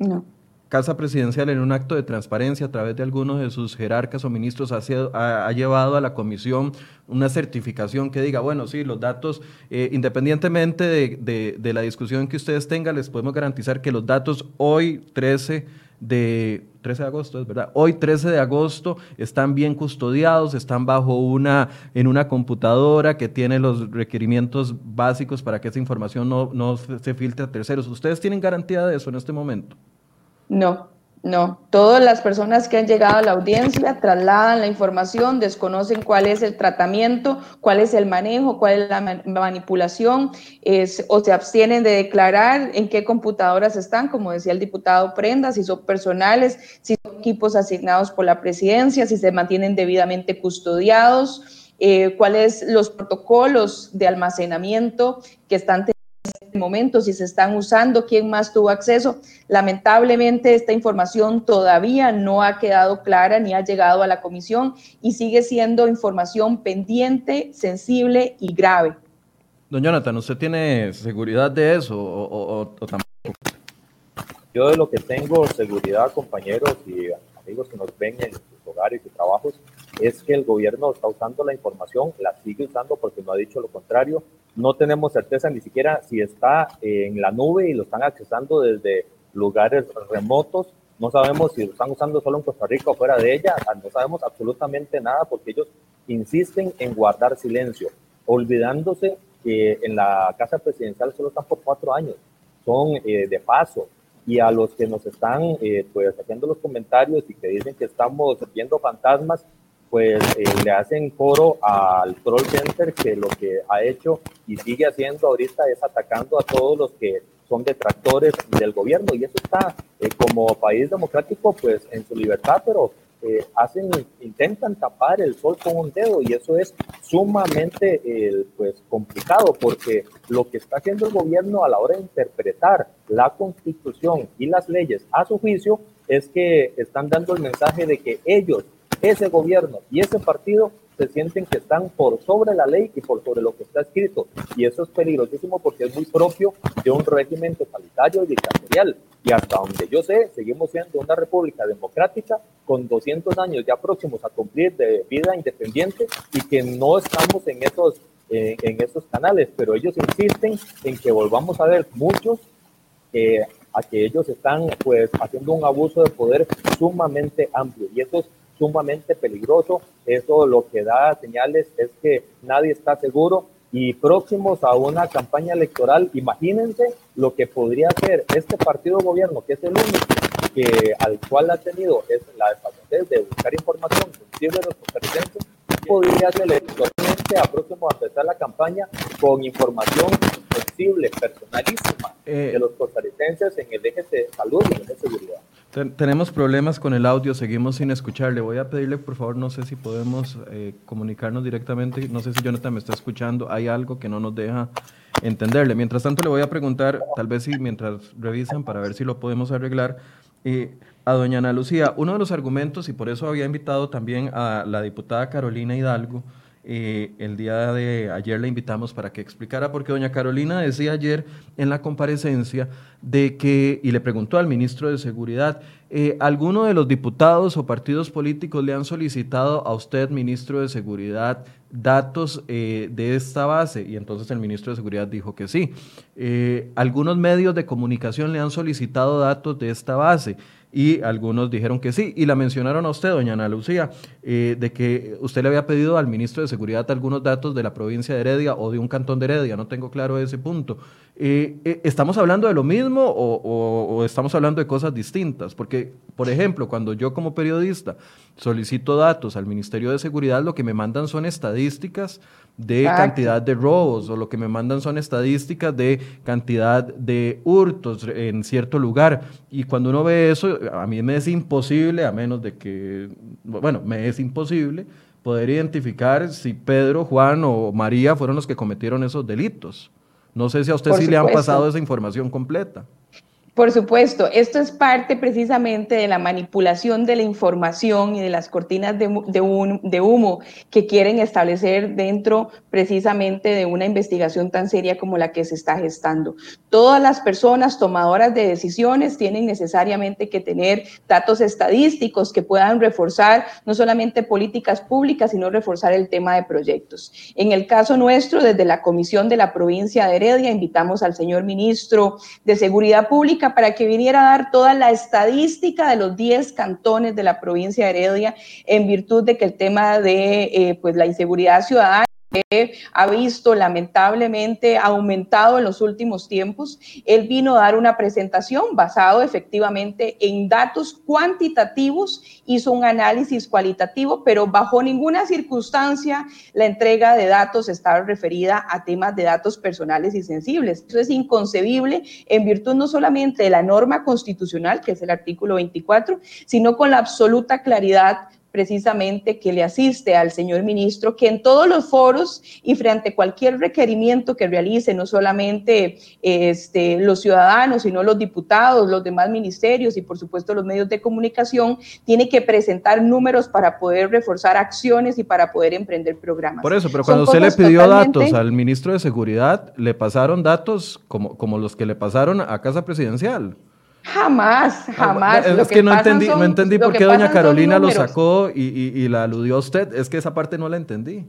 Casa Presidencial en un acto de transparencia a través de algunos de sus jerarcas o ministros ha, ha, llevado a la comisión una certificación que diga, bueno, sí, los datos, independientemente de, de, de la discusión que ustedes tengan, les podemos garantizar que los datos hoy, 13 de 13 de agosto, es verdad. Hoy 13 de agosto están bien custodiados, están bajo una en una computadora que tiene los requerimientos básicos para que esa información no, no se filtre a terceros. ¿Ustedes tienen garantía de eso en este momento?
No, no, todas las personas que han llegado a la audiencia trasladan la información, desconocen cuál es el tratamiento, cuál es el manejo, cuál es la manipulación, o se abstienen de declarar en qué computadoras están, como decía el diputado Prenda, si son personales, si son equipos asignados por la presidencia, si se mantienen debidamente custodiados, eh, cuáles los protocolos de almacenamiento que están momento, si se están usando, quién más tuvo acceso. Lamentablemente esta información todavía no ha quedado clara ni ha llegado a la comisión y sigue siendo información pendiente, sensible y grave.
Don Jonathan, ¿usted tiene seguridad de eso o, tampoco?
Yo de lo que tengo seguridad, compañeros y amigos que nos ven en sus hogares y trabajos, es que el gobierno está usando la información, la sigue usando porque no ha dicho lo contrario. No tenemos certeza ni siquiera si está en la nube y lo están accesando desde lugares remotos. No sabemos si lo están usando solo en Costa Rica o fuera de ella. No sabemos absolutamente nada porque ellos insisten en guardar silencio, olvidándose que en la Casa Presidencial solo están por cuatro años. Son eh, de paso, y a los que nos están eh, pues haciendo los comentarios y que dicen que estamos viendo fantasmas, pues eh, le hacen coro al Troll Center que lo que ha hecho y sigue haciendo ahorita es atacando a todos los que son detractores del gobierno. Y eso está eh, como país democrático pues en su libertad, pero eh, hacen, intentan tapar el sol con un dedo y eso es sumamente pues complicado porque lo que está haciendo el gobierno a la hora de interpretar la constitución y las leyes a su juicio es que están dando el mensaje de que ellos ese gobierno y ese partido se sienten que están por sobre la ley y por sobre lo que está escrito. Y eso es peligrosísimo porque es muy propio de un régimen totalitario y dictatorial. Y hasta donde yo sé, seguimos siendo una república democrática con 200 años ya próximos a cumplir de vida independiente y que no estamos en esos, eh, en esos canales. Pero ellos insisten en que volvamos a ver muchos eh, a que ellos están pues haciendo un abuso de poder sumamente amplio. Y eso es sumamente peligroso. Eso lo que da señales es que nadie está seguro y próximos a una campaña electoral, imagínense lo que podría hacer este partido gobierno, que es el único que al cual ha tenido es la desfachatez de buscar información sensible de los costarricenses, podría ser electoralmente a próximo a empezar la campaña con información sensible, personalísima eh, de los costarricenses en el eje de salud y en el eje de seguridad
tenemos problemas con el audio, seguimos sin escucharle. Voy a pedirle, por favor, no sé si podemos eh, comunicarnos directamente. No sé si Jonathan me está escuchando. Hay algo que no nos deja entenderle. Mientras tanto, le voy a preguntar, tal vez si mientras revisan para ver si lo podemos arreglar, eh, a doña Ana Lucía, uno de los argumentos, y por eso había invitado también a la diputada Carolina Hidalgo, eh, el día de ayer la invitamos para que explicara, porque doña Carolina decía ayer en la comparecencia de que, y le preguntó al ministro de Seguridad, eh, ¿alguno de los diputados o partidos políticos le han solicitado a usted, ministro de Seguridad, datos eh, de esta base? Y entonces el ministro de Seguridad dijo que sí. ¿Algunos medios de comunicación le han solicitado datos de esta base? Y algunos dijeron que sí. Y la mencionaron a usted, doña Ana Lucía, eh, de que usted le había pedido al ministro de Seguridad algunos datos de la provincia de Heredia o de un cantón de Heredia, no tengo claro ese punto. Eh, eh, ¿Estamos hablando de lo mismo o, estamos hablando de cosas distintas? Porque, por ejemplo, cuando yo como periodista solicito datos al Ministerio de Seguridad, lo que me mandan son estadísticas de cantidad de robos o lo que me mandan son estadísticas de cantidad de hurtos en cierto lugar. Y cuando uno ve eso, a mí me es imposible, a menos de que, bueno, me es imposible poder identificar si Pedro, Juan o María fueron los que cometieron esos delitos. No sé si a usted sí le han pasado esa información completa.
Por supuesto, esto es parte precisamente de la manipulación de la información y de las cortinas de, humo que quieren establecer dentro precisamente de una investigación tan seria como la que se está gestando. Todas las personas tomadoras de decisiones tienen necesariamente que tener datos estadísticos que puedan reforzar no solamente políticas públicas, sino reforzar el tema de proyectos. En el caso nuestro, desde la Comisión de la Provincia de Heredia, invitamos al señor ministro de Seguridad Pública para que viniera a dar toda la estadística de los 10 cantones de la provincia de Heredia en virtud de que el tema de eh, pues, la inseguridad ciudadana ha visto lamentablemente aumentado en los últimos tiempos. Él vino a dar una presentación basado efectivamente en datos cuantitativos, hizo un análisis cualitativo, pero bajo ninguna circunstancia la entrega de datos estaba referida a temas de datos personales y sensibles. Eso es inconcebible en virtud no solamente de la norma constitucional, que es el artículo 24, sino con la absoluta claridad precisamente que le asiste al señor ministro, que en todos los foros y frente a cualquier requerimiento que realice, no solamente este, los ciudadanos, sino los diputados, los demás ministerios y por supuesto los medios de comunicación, tiene que presentar números para poder reforzar acciones y para poder emprender programas.
Por eso, pero cuando usted le pidió datos al ministro de Seguridad, le pasaron datos como, como los que le pasaron a Casa Presidencial.
Jamás, ah, jamás.
es que, no entendí, no entendí por qué doña Carolina lo sacó y, y, la aludió a usted. Es que esa parte no la entendí.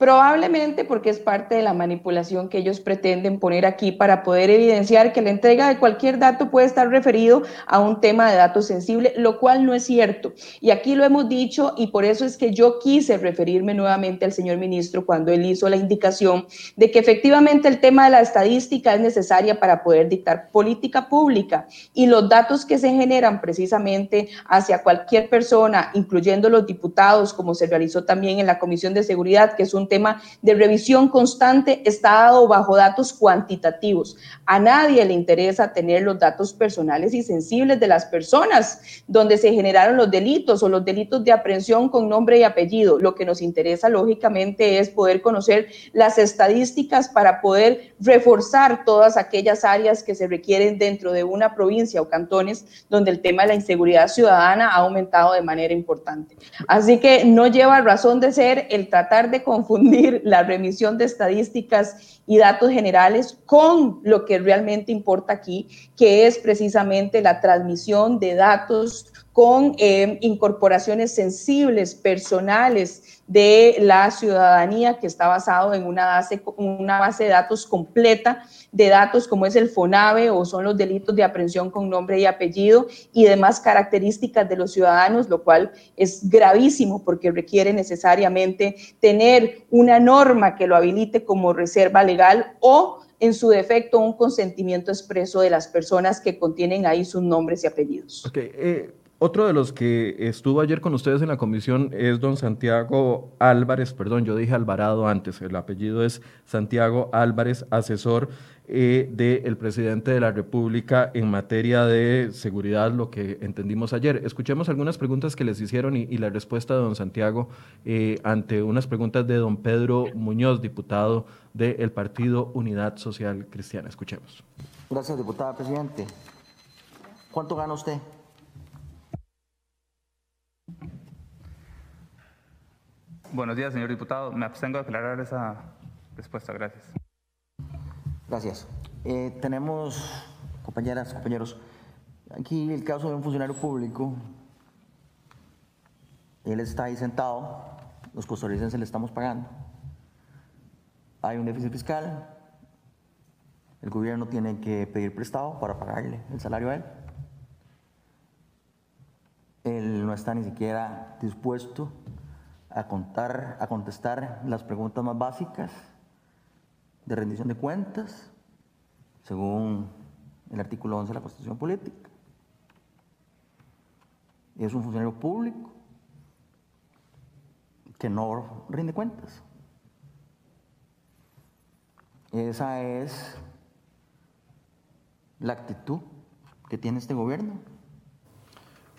Probablemente porque es parte de la manipulación que ellos pretenden poner aquí para poder evidenciar que la entrega de cualquier dato puede estar referido a un tema de datos sensible, lo cual no es cierto. Y aquí lo hemos dicho y por eso es que yo quise referirme nuevamente al señor ministro cuando él hizo la indicación de que efectivamente el tema de la estadística es necesaria para poder dictar política pública y los datos que se generan precisamente hacia cualquier persona, incluyendo los diputados, como se realizó también en la Comisión de Seguridad, que es un tema de revisión constante está dado bajo datos cuantitativos. A nadie le interesa tener los datos personales y sensibles de las personas donde se generaron los delitos o los delitos de aprehensión con nombre y apellido. Lo que nos interesa, lógicamente, es poder conocer las estadísticas para poder reforzar todas aquellas áreas que se requieren dentro de una provincia o cantones donde el tema de la inseguridad ciudadana ha aumentado de manera importante. Así que no lleva razón de ser el tratar de confundir la remisión de estadísticas y datos generales con lo que realmente importa aquí, que es precisamente la transmisión de datos con eh, incorporaciones sensibles, personales, de la ciudadanía que está basado en una base, una base de datos completa de datos como es el FONAVE o son los delitos de aprehensión con nombre y apellido y demás características de los ciudadanos, lo cual es gravísimo porque requiere necesariamente tener una norma que lo habilite como reserva legal o en su defecto un consentimiento expreso de las personas que contienen ahí sus nombres y apellidos.
Okay, eh, otro de los que estuvo ayer con ustedes en la comisión es don Santiago Álvarez, perdón, yo dije Alvarado antes, el apellido es Santiago Álvarez, asesor eh, del presidente de la República en materia de seguridad, lo que entendimos ayer. Escuchemos algunas preguntas que les hicieron y, la respuesta de don Santiago eh, ante unas preguntas de don Pedro Muñoz, diputado del Partido Unidad Social Cristiana. Escuchemos.
Gracias, diputada presidente. ¿Cuánto gana usted?
Buenos días, señor diputado. Me abstengo de aclarar esa respuesta. Gracias.
Gracias. Eh, tenemos, compañeras, compañeros, aquí el caso de un funcionario público. Él está ahí sentado, los costarricenses le estamos pagando. Hay un déficit fiscal, el gobierno tiene que pedir prestado para pagarle el salario a él. Él no está ni siquiera dispuesto a, contar, a contestar las preguntas más básicas de rendición de cuentas, según el artículo 11 de la Constitución Política. Es un funcionario público que no rinde cuentas. Esa es la actitud que tiene este gobierno.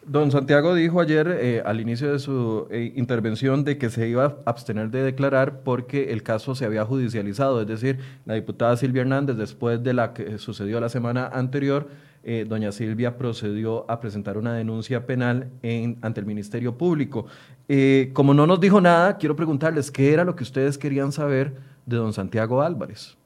Don Santiago dijo ayer eh, al inicio de su eh, intervención de que se iba a abstener de declarar porque el caso se había judicializado, es decir, la diputada Silvia Hernández, después de la que sucedió la semana anterior, eh, doña Silvia procedió a presentar una denuncia penal en, ante el Ministerio Público. como no nos dijo nada, quiero preguntarles qué era lo que ustedes querían saber de don Santiago Álvarez.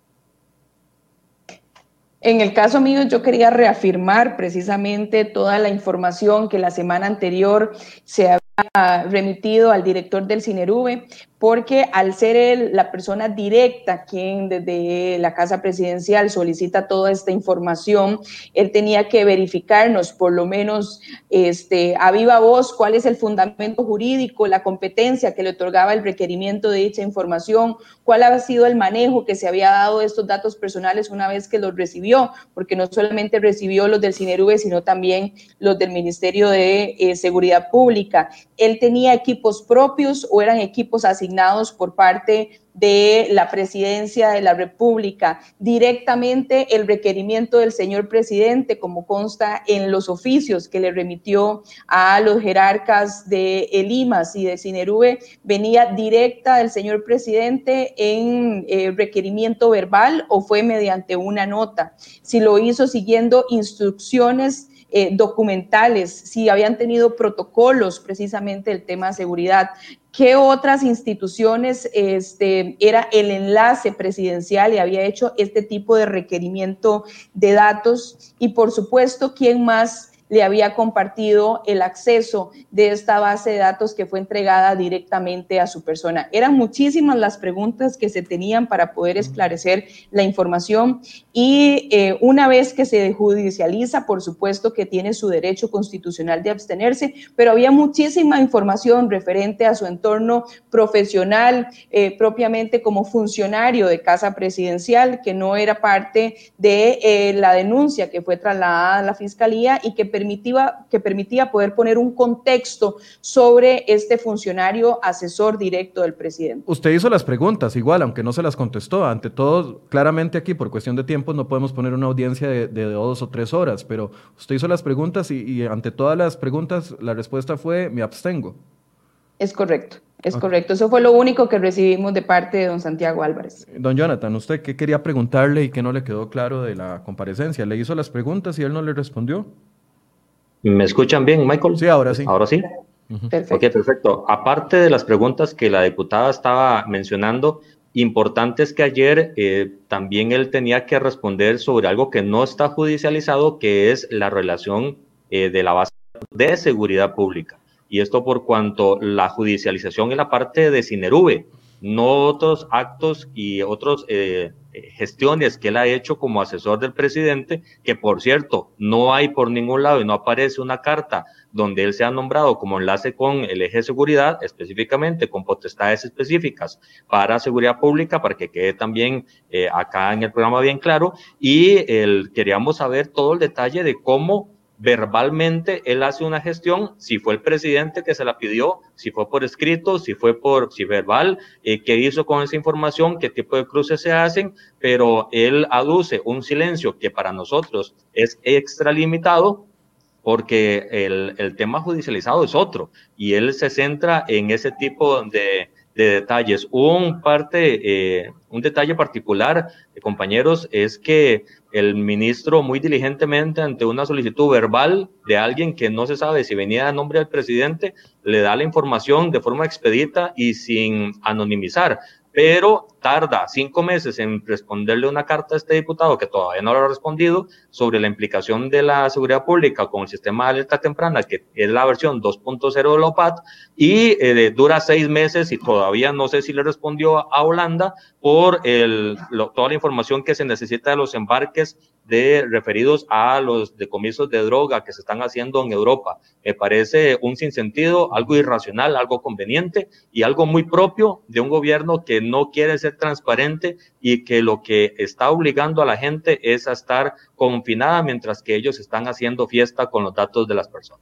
En el caso mío, yo quería reafirmar precisamente toda la información que la semana anterior se había remitido al director del CINERUBE, porque al ser él la persona directa quien desde la Casa Presidencial solicita toda esta información, él tenía que verificarnos por lo menos este, a viva voz cuál es el fundamento jurídico, la competencia que le otorgaba el requerimiento de dicha información, cuál ha sido el manejo que se había dado de estos datos personales una vez que los recibió, porque no solamente recibió los del CINERUBE, sino también los del Ministerio de eh, Seguridad Pública. Él tenía equipos propios o eran equipos asignados por parte de la presidencia de la República, directamente el requerimiento del señor presidente, como consta en los oficios que le remitió a los jerarcas de el IMAS y de Cinerube, venía directa del señor presidente en eh, requerimiento verbal o fue mediante una nota. Si lo hizo siguiendo instrucciones eh, documentales, si habían tenido protocolos precisamente del tema de seguridad, qué otras instituciones este, era el enlace presidencial y había hecho este tipo de requerimiento de datos y por supuesto quién más le había compartido el acceso de esta base de datos que fue entregada directamente a su persona. Eran muchísimas las preguntas que se tenían para poder esclarecer la información y eh, una vez que se judicializa, por supuesto que tiene su derecho constitucional de abstenerse, pero había muchísima información referente a su entorno profesional, eh, propiamente como funcionario de Casa Presidencial, que no era parte de eh, la denuncia que fue trasladada a la Fiscalía y que permitía, que permitía poder poner un contexto sobre este funcionario asesor directo del presidente.
Usted hizo las preguntas, igual, aunque no se las contestó. Ante todo, claramente aquí, por cuestión de tiempo, no podemos poner una audiencia de, dos o tres horas, pero usted hizo las preguntas y, ante todas las preguntas, la respuesta fue: me abstengo.
Es correcto. Es correcto, eso fue lo único que recibimos de parte de don Santiago Álvarez.
Don Jonathan, ¿usted qué quería preguntarle y qué no le quedó claro de la comparecencia? ¿Le hizo las preguntas y él no le respondió?
¿Me escuchan bien, Michael?
Sí, ahora sí.
Ahora sí. Perfecto. Ok, perfecto. Aparte de las preguntas que la diputada estaba mencionando, importante es que ayer eh, también él tenía que responder sobre algo que no está judicializado, que es la relación eh, de la base de seguridad pública. Y esto por cuanto la judicialización en la parte de Cinerube, no otros actos y otros eh, eh, gestiones que él ha hecho como asesor del presidente, que por cierto, no hay por ningún lado y no aparece una carta donde él se ha nombrado como enlace con el eje de seguridad, específicamente con potestades específicas para seguridad pública, para que quede también eh, acá en el programa bien claro. Y el, queríamos saber todo el detalle de cómo verbalmente él hace una gestión, si fue el presidente que se la pidió, si fue por escrito, si fue por si verbal, eh, qué hizo con esa información, qué tipo de cruces se hacen, pero él aduce un silencio que para nosotros es extralimitado porque el, el tema judicializado es otro y él se centra en ese tipo de, de detalles. Un parte, eh, un detalle particular, compañeros, es que el ministro muy diligentemente ante una solicitud verbal de alguien que no se sabe si venía a nombre del presidente, le da la información de forma expedita y sin anonimizar pero tarda cinco meses en responderle una carta a este diputado que todavía no lo ha respondido sobre la implicación de la seguridad pública con el sistema de alerta temprana, que es la versión 2.0 de la OPAT, y eh, dura seis meses y todavía no sé si le respondió a Holanda por el, toda la información que se necesita de los embarques de referidos a los decomisos de droga que se están haciendo en Europa. Me parece un sinsentido, algo irracional, algo conveniente y algo muy propio de un gobierno que no quiere ser transparente y que lo que está obligando a la gente es a estar confinada mientras que ellos están haciendo fiesta con los datos de las personas.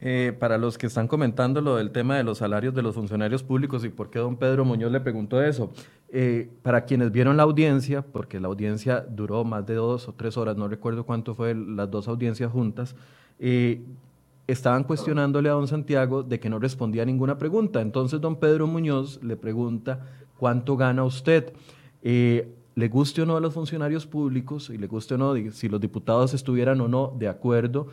Eh, para los que están comentando lo del tema de los salarios de los funcionarios públicos y por qué don Pedro Muñoz le preguntó eso, eh, para quienes vieron la audiencia, porque la audiencia duró más de dos o tres horas, no recuerdo cuánto fue las dos audiencias juntas, eh, estaban cuestionándole a don Santiago de que no respondía a ninguna pregunta. Entonces don Pedro Muñoz le pregunta, ¿cuánto gana usted? le guste o no a los funcionarios públicos y le guste o no si los diputados estuvieran o no de acuerdo,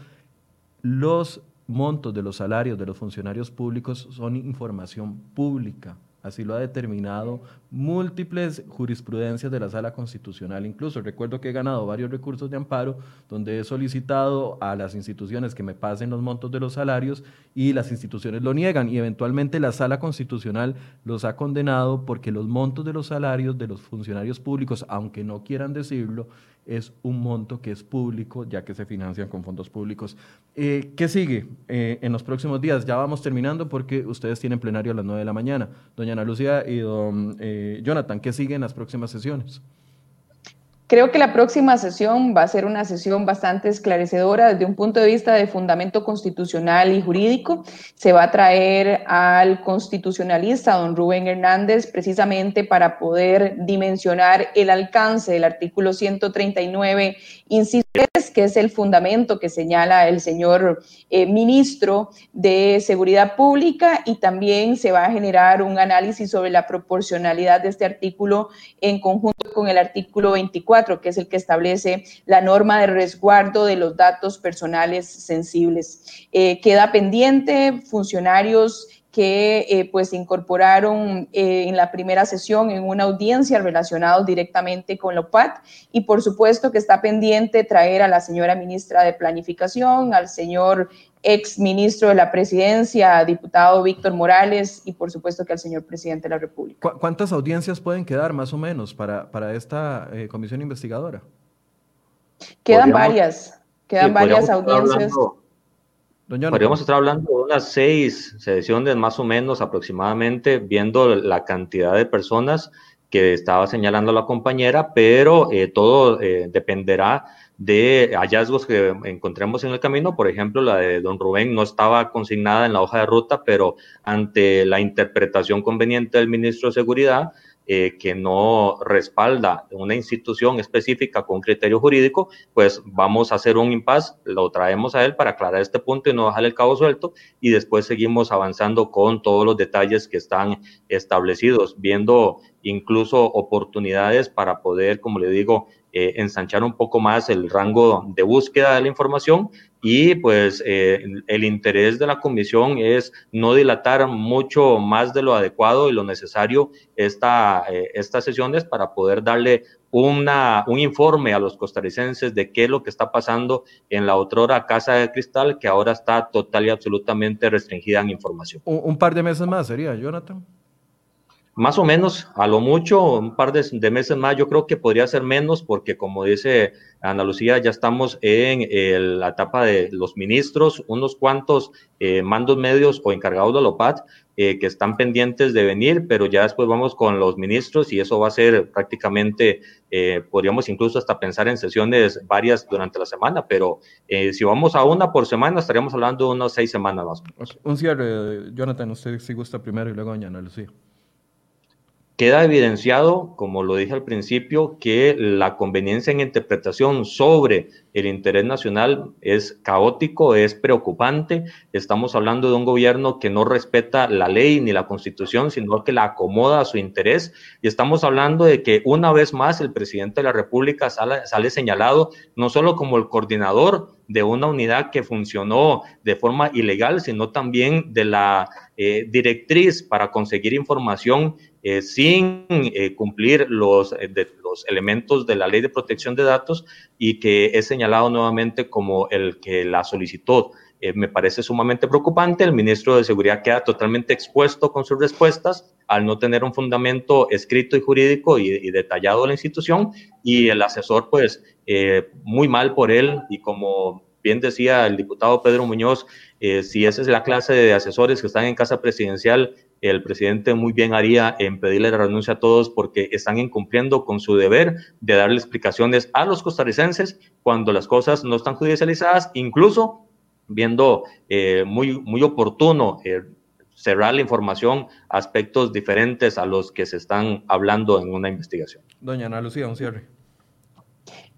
los montos de los salarios de los funcionarios públicos son información pública. Así lo ha determinado múltiples jurisprudencias de la Sala Constitucional. Incluso recuerdo que he ganado varios recursos de amparo donde he solicitado a las instituciones que me pasen los montos de los salarios y las instituciones lo niegan y eventualmente la Sala Constitucional los ha condenado porque los montos de los salarios de los funcionarios públicos, aunque no quieran decirlo, es un monto que es público, ya que se financian con fondos públicos. Eh, ¿Qué sigue eh, en los próximos días? Ya vamos terminando porque ustedes tienen plenario a las 9 de la mañana. Doña Ana Lucía y don eh, Jonathan, ¿qué sigue en las próximas sesiones?
Creo que la próxima sesión va a ser una sesión bastante esclarecedora desde un punto de vista de fundamento constitucional y jurídico. Se va a traer al constitucionalista, don Rubén Hernández, precisamente para poder dimensionar el alcance del artículo 139, inciso 3, que es el fundamento que señala el señor eh, ministro de Seguridad Pública, y también se va a generar un análisis sobre la proporcionalidad de este artículo en conjunto con el artículo 24 que es el que establece la norma de resguardo de los datos personales sensibles. Eh, queda pendiente funcionarios que eh, pues incorporaron eh, en la primera sesión en una audiencia relacionados directamente con la OPAT y por supuesto que está pendiente traer a la señora ministra de Planificación, al señor ex ministro de la presidencia, diputado Víctor Morales y por supuesto que al señor presidente de la República.
¿Cuántas audiencias pueden quedar más o menos para, para esta eh, comisión investigadora?
Quedan varias, quedan varias audiencias.
Podríamos estar hablando de unas seis sesiones más o menos aproximadamente, viendo la cantidad de personas que estaba señalando la compañera, pero eh, todo eh, dependerá de hallazgos que encontremos en el camino. Por ejemplo, la de don Rubén no estaba consignada en la hoja de ruta, pero ante la interpretación conveniente del ministro de Seguridad, eh, que no respalda una institución específica con criterio jurídico, pues vamos a hacer un impasse, lo traemos a él para aclarar este punto y no dejar el cabo suelto y después seguimos avanzando con todos los detalles que están establecidos, viendo incluso oportunidades para poder, como le digo, eh, ensanchar un poco más el rango de búsqueda de la información y pues eh, el interés de la comisión es no dilatar mucho más de lo adecuado y lo necesario esta, eh, estas sesiones para poder darle una, un informe a los costarricenses de qué es lo que está pasando en la otrora Casa de Cristal, que ahora está total y absolutamente restringida en información.
Un, par de meses más sería, Jonathan.
Más o menos, a lo mucho, un par de, meses más, yo creo que podría ser menos, porque como dice Ana Lucía, ya estamos en la etapa de los ministros, unos cuantos eh, mandos medios o encargados de la OPAT eh, que están pendientes de venir, pero ya después vamos con los ministros y eso va a ser prácticamente, eh, podríamos incluso hasta pensar en sesiones varias durante la semana, pero si vamos a una por semana, estaríamos hablando de unas seis semanas más.
Un cierre, Jonathan, usted si gusta primero y luego Ana Lucía.
Queda evidenciado, como lo dije al principio, que la conveniencia en interpretación sobre el interés nacional es caótico, es preocupante. Estamos hablando de un gobierno que no respeta la ley ni la constitución, sino que la acomoda a su interés. Y estamos hablando de que una vez más el presidente de la República sale, señalado no solo como el coordinador de una unidad que funcionó de forma ilegal, sino también de la eh, directriz para conseguir información eh, sin eh, cumplir los, eh, los elementos de la ley de protección de datos y que es señalado nuevamente como el que la solicitó. me parece sumamente preocupante. El ministro de Seguridad queda totalmente expuesto con sus respuestas al no tener un fundamento escrito y jurídico y, detallado de la institución y el asesor, pues, muy mal por él y como bien decía el diputado Pedro Muñoz, si esa es la clase de asesores que están en casa presidencial el presidente muy bien haría en pedirle la renuncia a todos porque están incumpliendo con su deber de darle explicaciones a los costarricenses cuando las cosas no están judicializadas, incluso viendo eh, muy, muy oportuno eh, cerrar la información aspectos diferentes a los que se están hablando en una investigación.
Doña Ana Lucía, un cierre.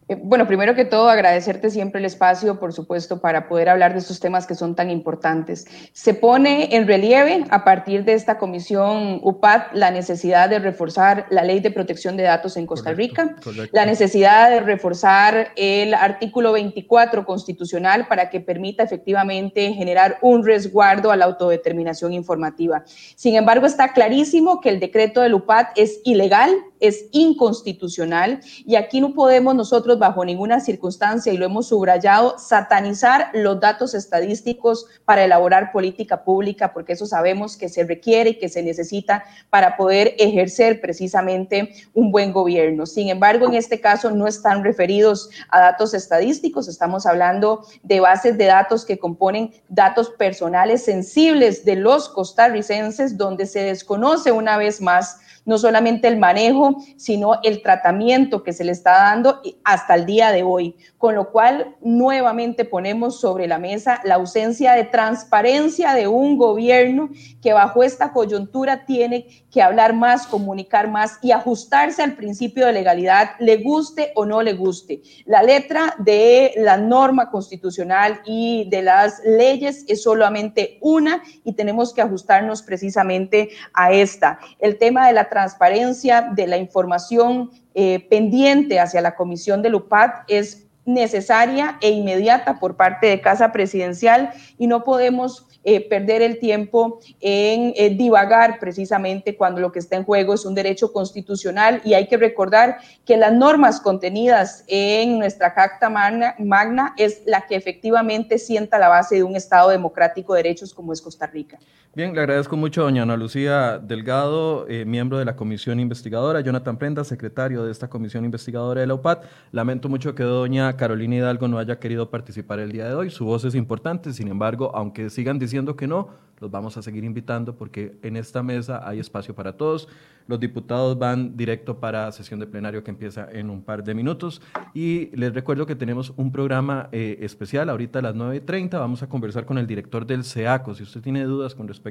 Eh, bueno, primero que todo, agradecerte siempre el espacio, por supuesto, para poder hablar de estos temas que son tan importantes. Se pone en relieve a partir de esta comisión UPAD la necesidad de reforzar la ley de protección de datos en Costa Rica, la necesidad de reforzar el artículo 24 constitucional para que permita efectivamente generar un resguardo a la autodeterminación informativa. Sin embargo, está clarísimo que el decreto del UPAD es ilegal, es inconstitucional y aquí no podemos nosotros bajo ninguna circunstancia, y lo hemos subrayado, satanizar los datos estadísticos para elaborar política pública, porque eso sabemos que se requiere y que se necesita para poder ejercer precisamente un buen gobierno. Sin embargo, en este caso no están referidos a datos estadísticos, estamos hablando de bases de datos que componen datos personales sensibles de los costarricenses, donde se desconoce una vez más no solamente el manejo, sino el tratamiento que se le está dando hasta el día de hoy, con lo cual nuevamente ponemos sobre la mesa la ausencia de transparencia de un gobierno que bajo esta coyuntura tiene que hablar más, comunicar más y ajustarse al principio de legalidad, le guste o no le guste. La letra de la norma constitucional y de las leyes es solamente una y tenemos que ajustarnos precisamente a esta. El tema de la transparencia, de la información eh, pendiente hacia la comisión de LUPAT es necesaria e inmediata por parte de Casa Presidencial y no podemos eh, perder el tiempo en eh, divagar precisamente cuando lo que está en juego es un derecho constitucional y hay que recordar que las normas contenidas en nuestra Carta Magna, magna es la que efectivamente sienta la base de un Estado democrático de derechos como es Costa Rica.
Bien, le agradezco mucho a doña Ana Lucía Delgado, eh, miembro de la comisión investigadora, Jonathan Prenda, secretario de esta comisión investigadora de la UPAD. Lamento mucho que doña Carolina Hidalgo no haya querido participar el día de hoy. Su voz es importante, sin embargo, aunque sigan diciendo que no, los vamos a seguir invitando porque en esta mesa hay espacio para todos. Los diputados van directo para sesión de plenario que empieza en un par de minutos. Y les recuerdo que tenemos un programa eh, especial ahorita a las 9.30. Vamos a conversar con el director del CEACO. Si usted tiene dudas con respecto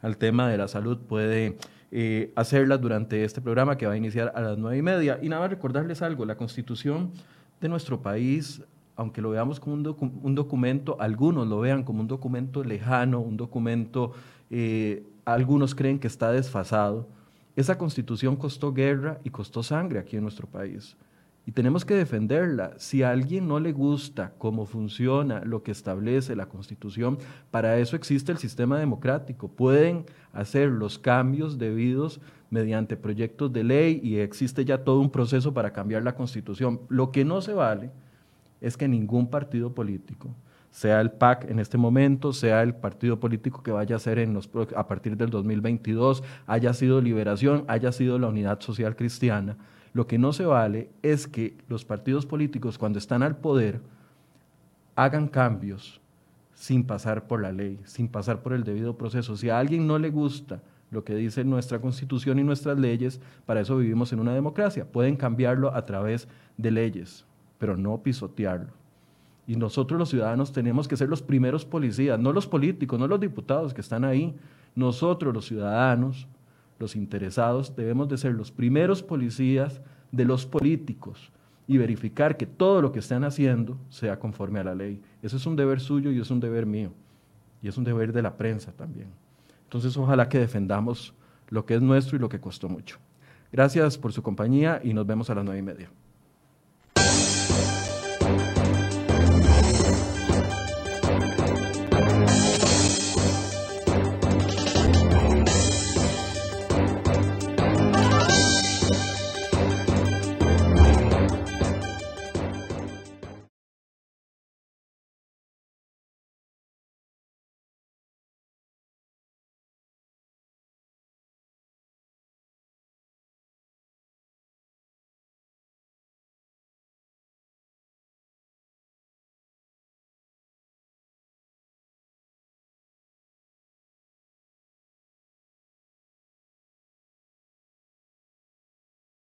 al tema de la salud, puede eh, hacerlas durante este programa que va a iniciar a las 9.30. Y nada, recordarles algo, la constitución de nuestro país aunque lo veamos como un, documento, algunos lo vean como un documento lejano, un documento, eh, algunos creen que está desfasado, esa constitución costó guerra y costó sangre aquí en nuestro país. Y tenemos que defenderla. Si a alguien no le gusta cómo funciona lo que establece la constitución, para eso existe el sistema democrático. Pueden hacer los cambios debidos mediante proyectos de ley y existe ya todo un proceso para cambiar la constitución. Lo que no se vale es que ningún partido político, sea el PAC en este momento, sea el partido político que vaya a ser a partir del 2022, haya sido Liberación, haya sido la Unidad Social Cristiana, lo que no se vale es que los partidos políticos cuando están al poder hagan cambios sin pasar por la ley, sin pasar por el debido proceso. Si a alguien no le gusta lo que dice nuestra constitución y nuestras leyes, para eso vivimos en una democracia. Pueden cambiarlo a través de leyes pero no pisotearlo. Y nosotros los ciudadanos tenemos que ser los primeros policías, no los políticos, no los diputados que están ahí. Nosotros los ciudadanos, los interesados, debemos de ser los primeros policías de los políticos y verificar que todo lo que están haciendo sea conforme a la ley. Eso es un deber suyo y es un deber mío. Y es un deber de la prensa también. Entonces ojalá que defendamos lo que es nuestro y lo que costó mucho. Gracias por su compañía y nos vemos a las nueve y media.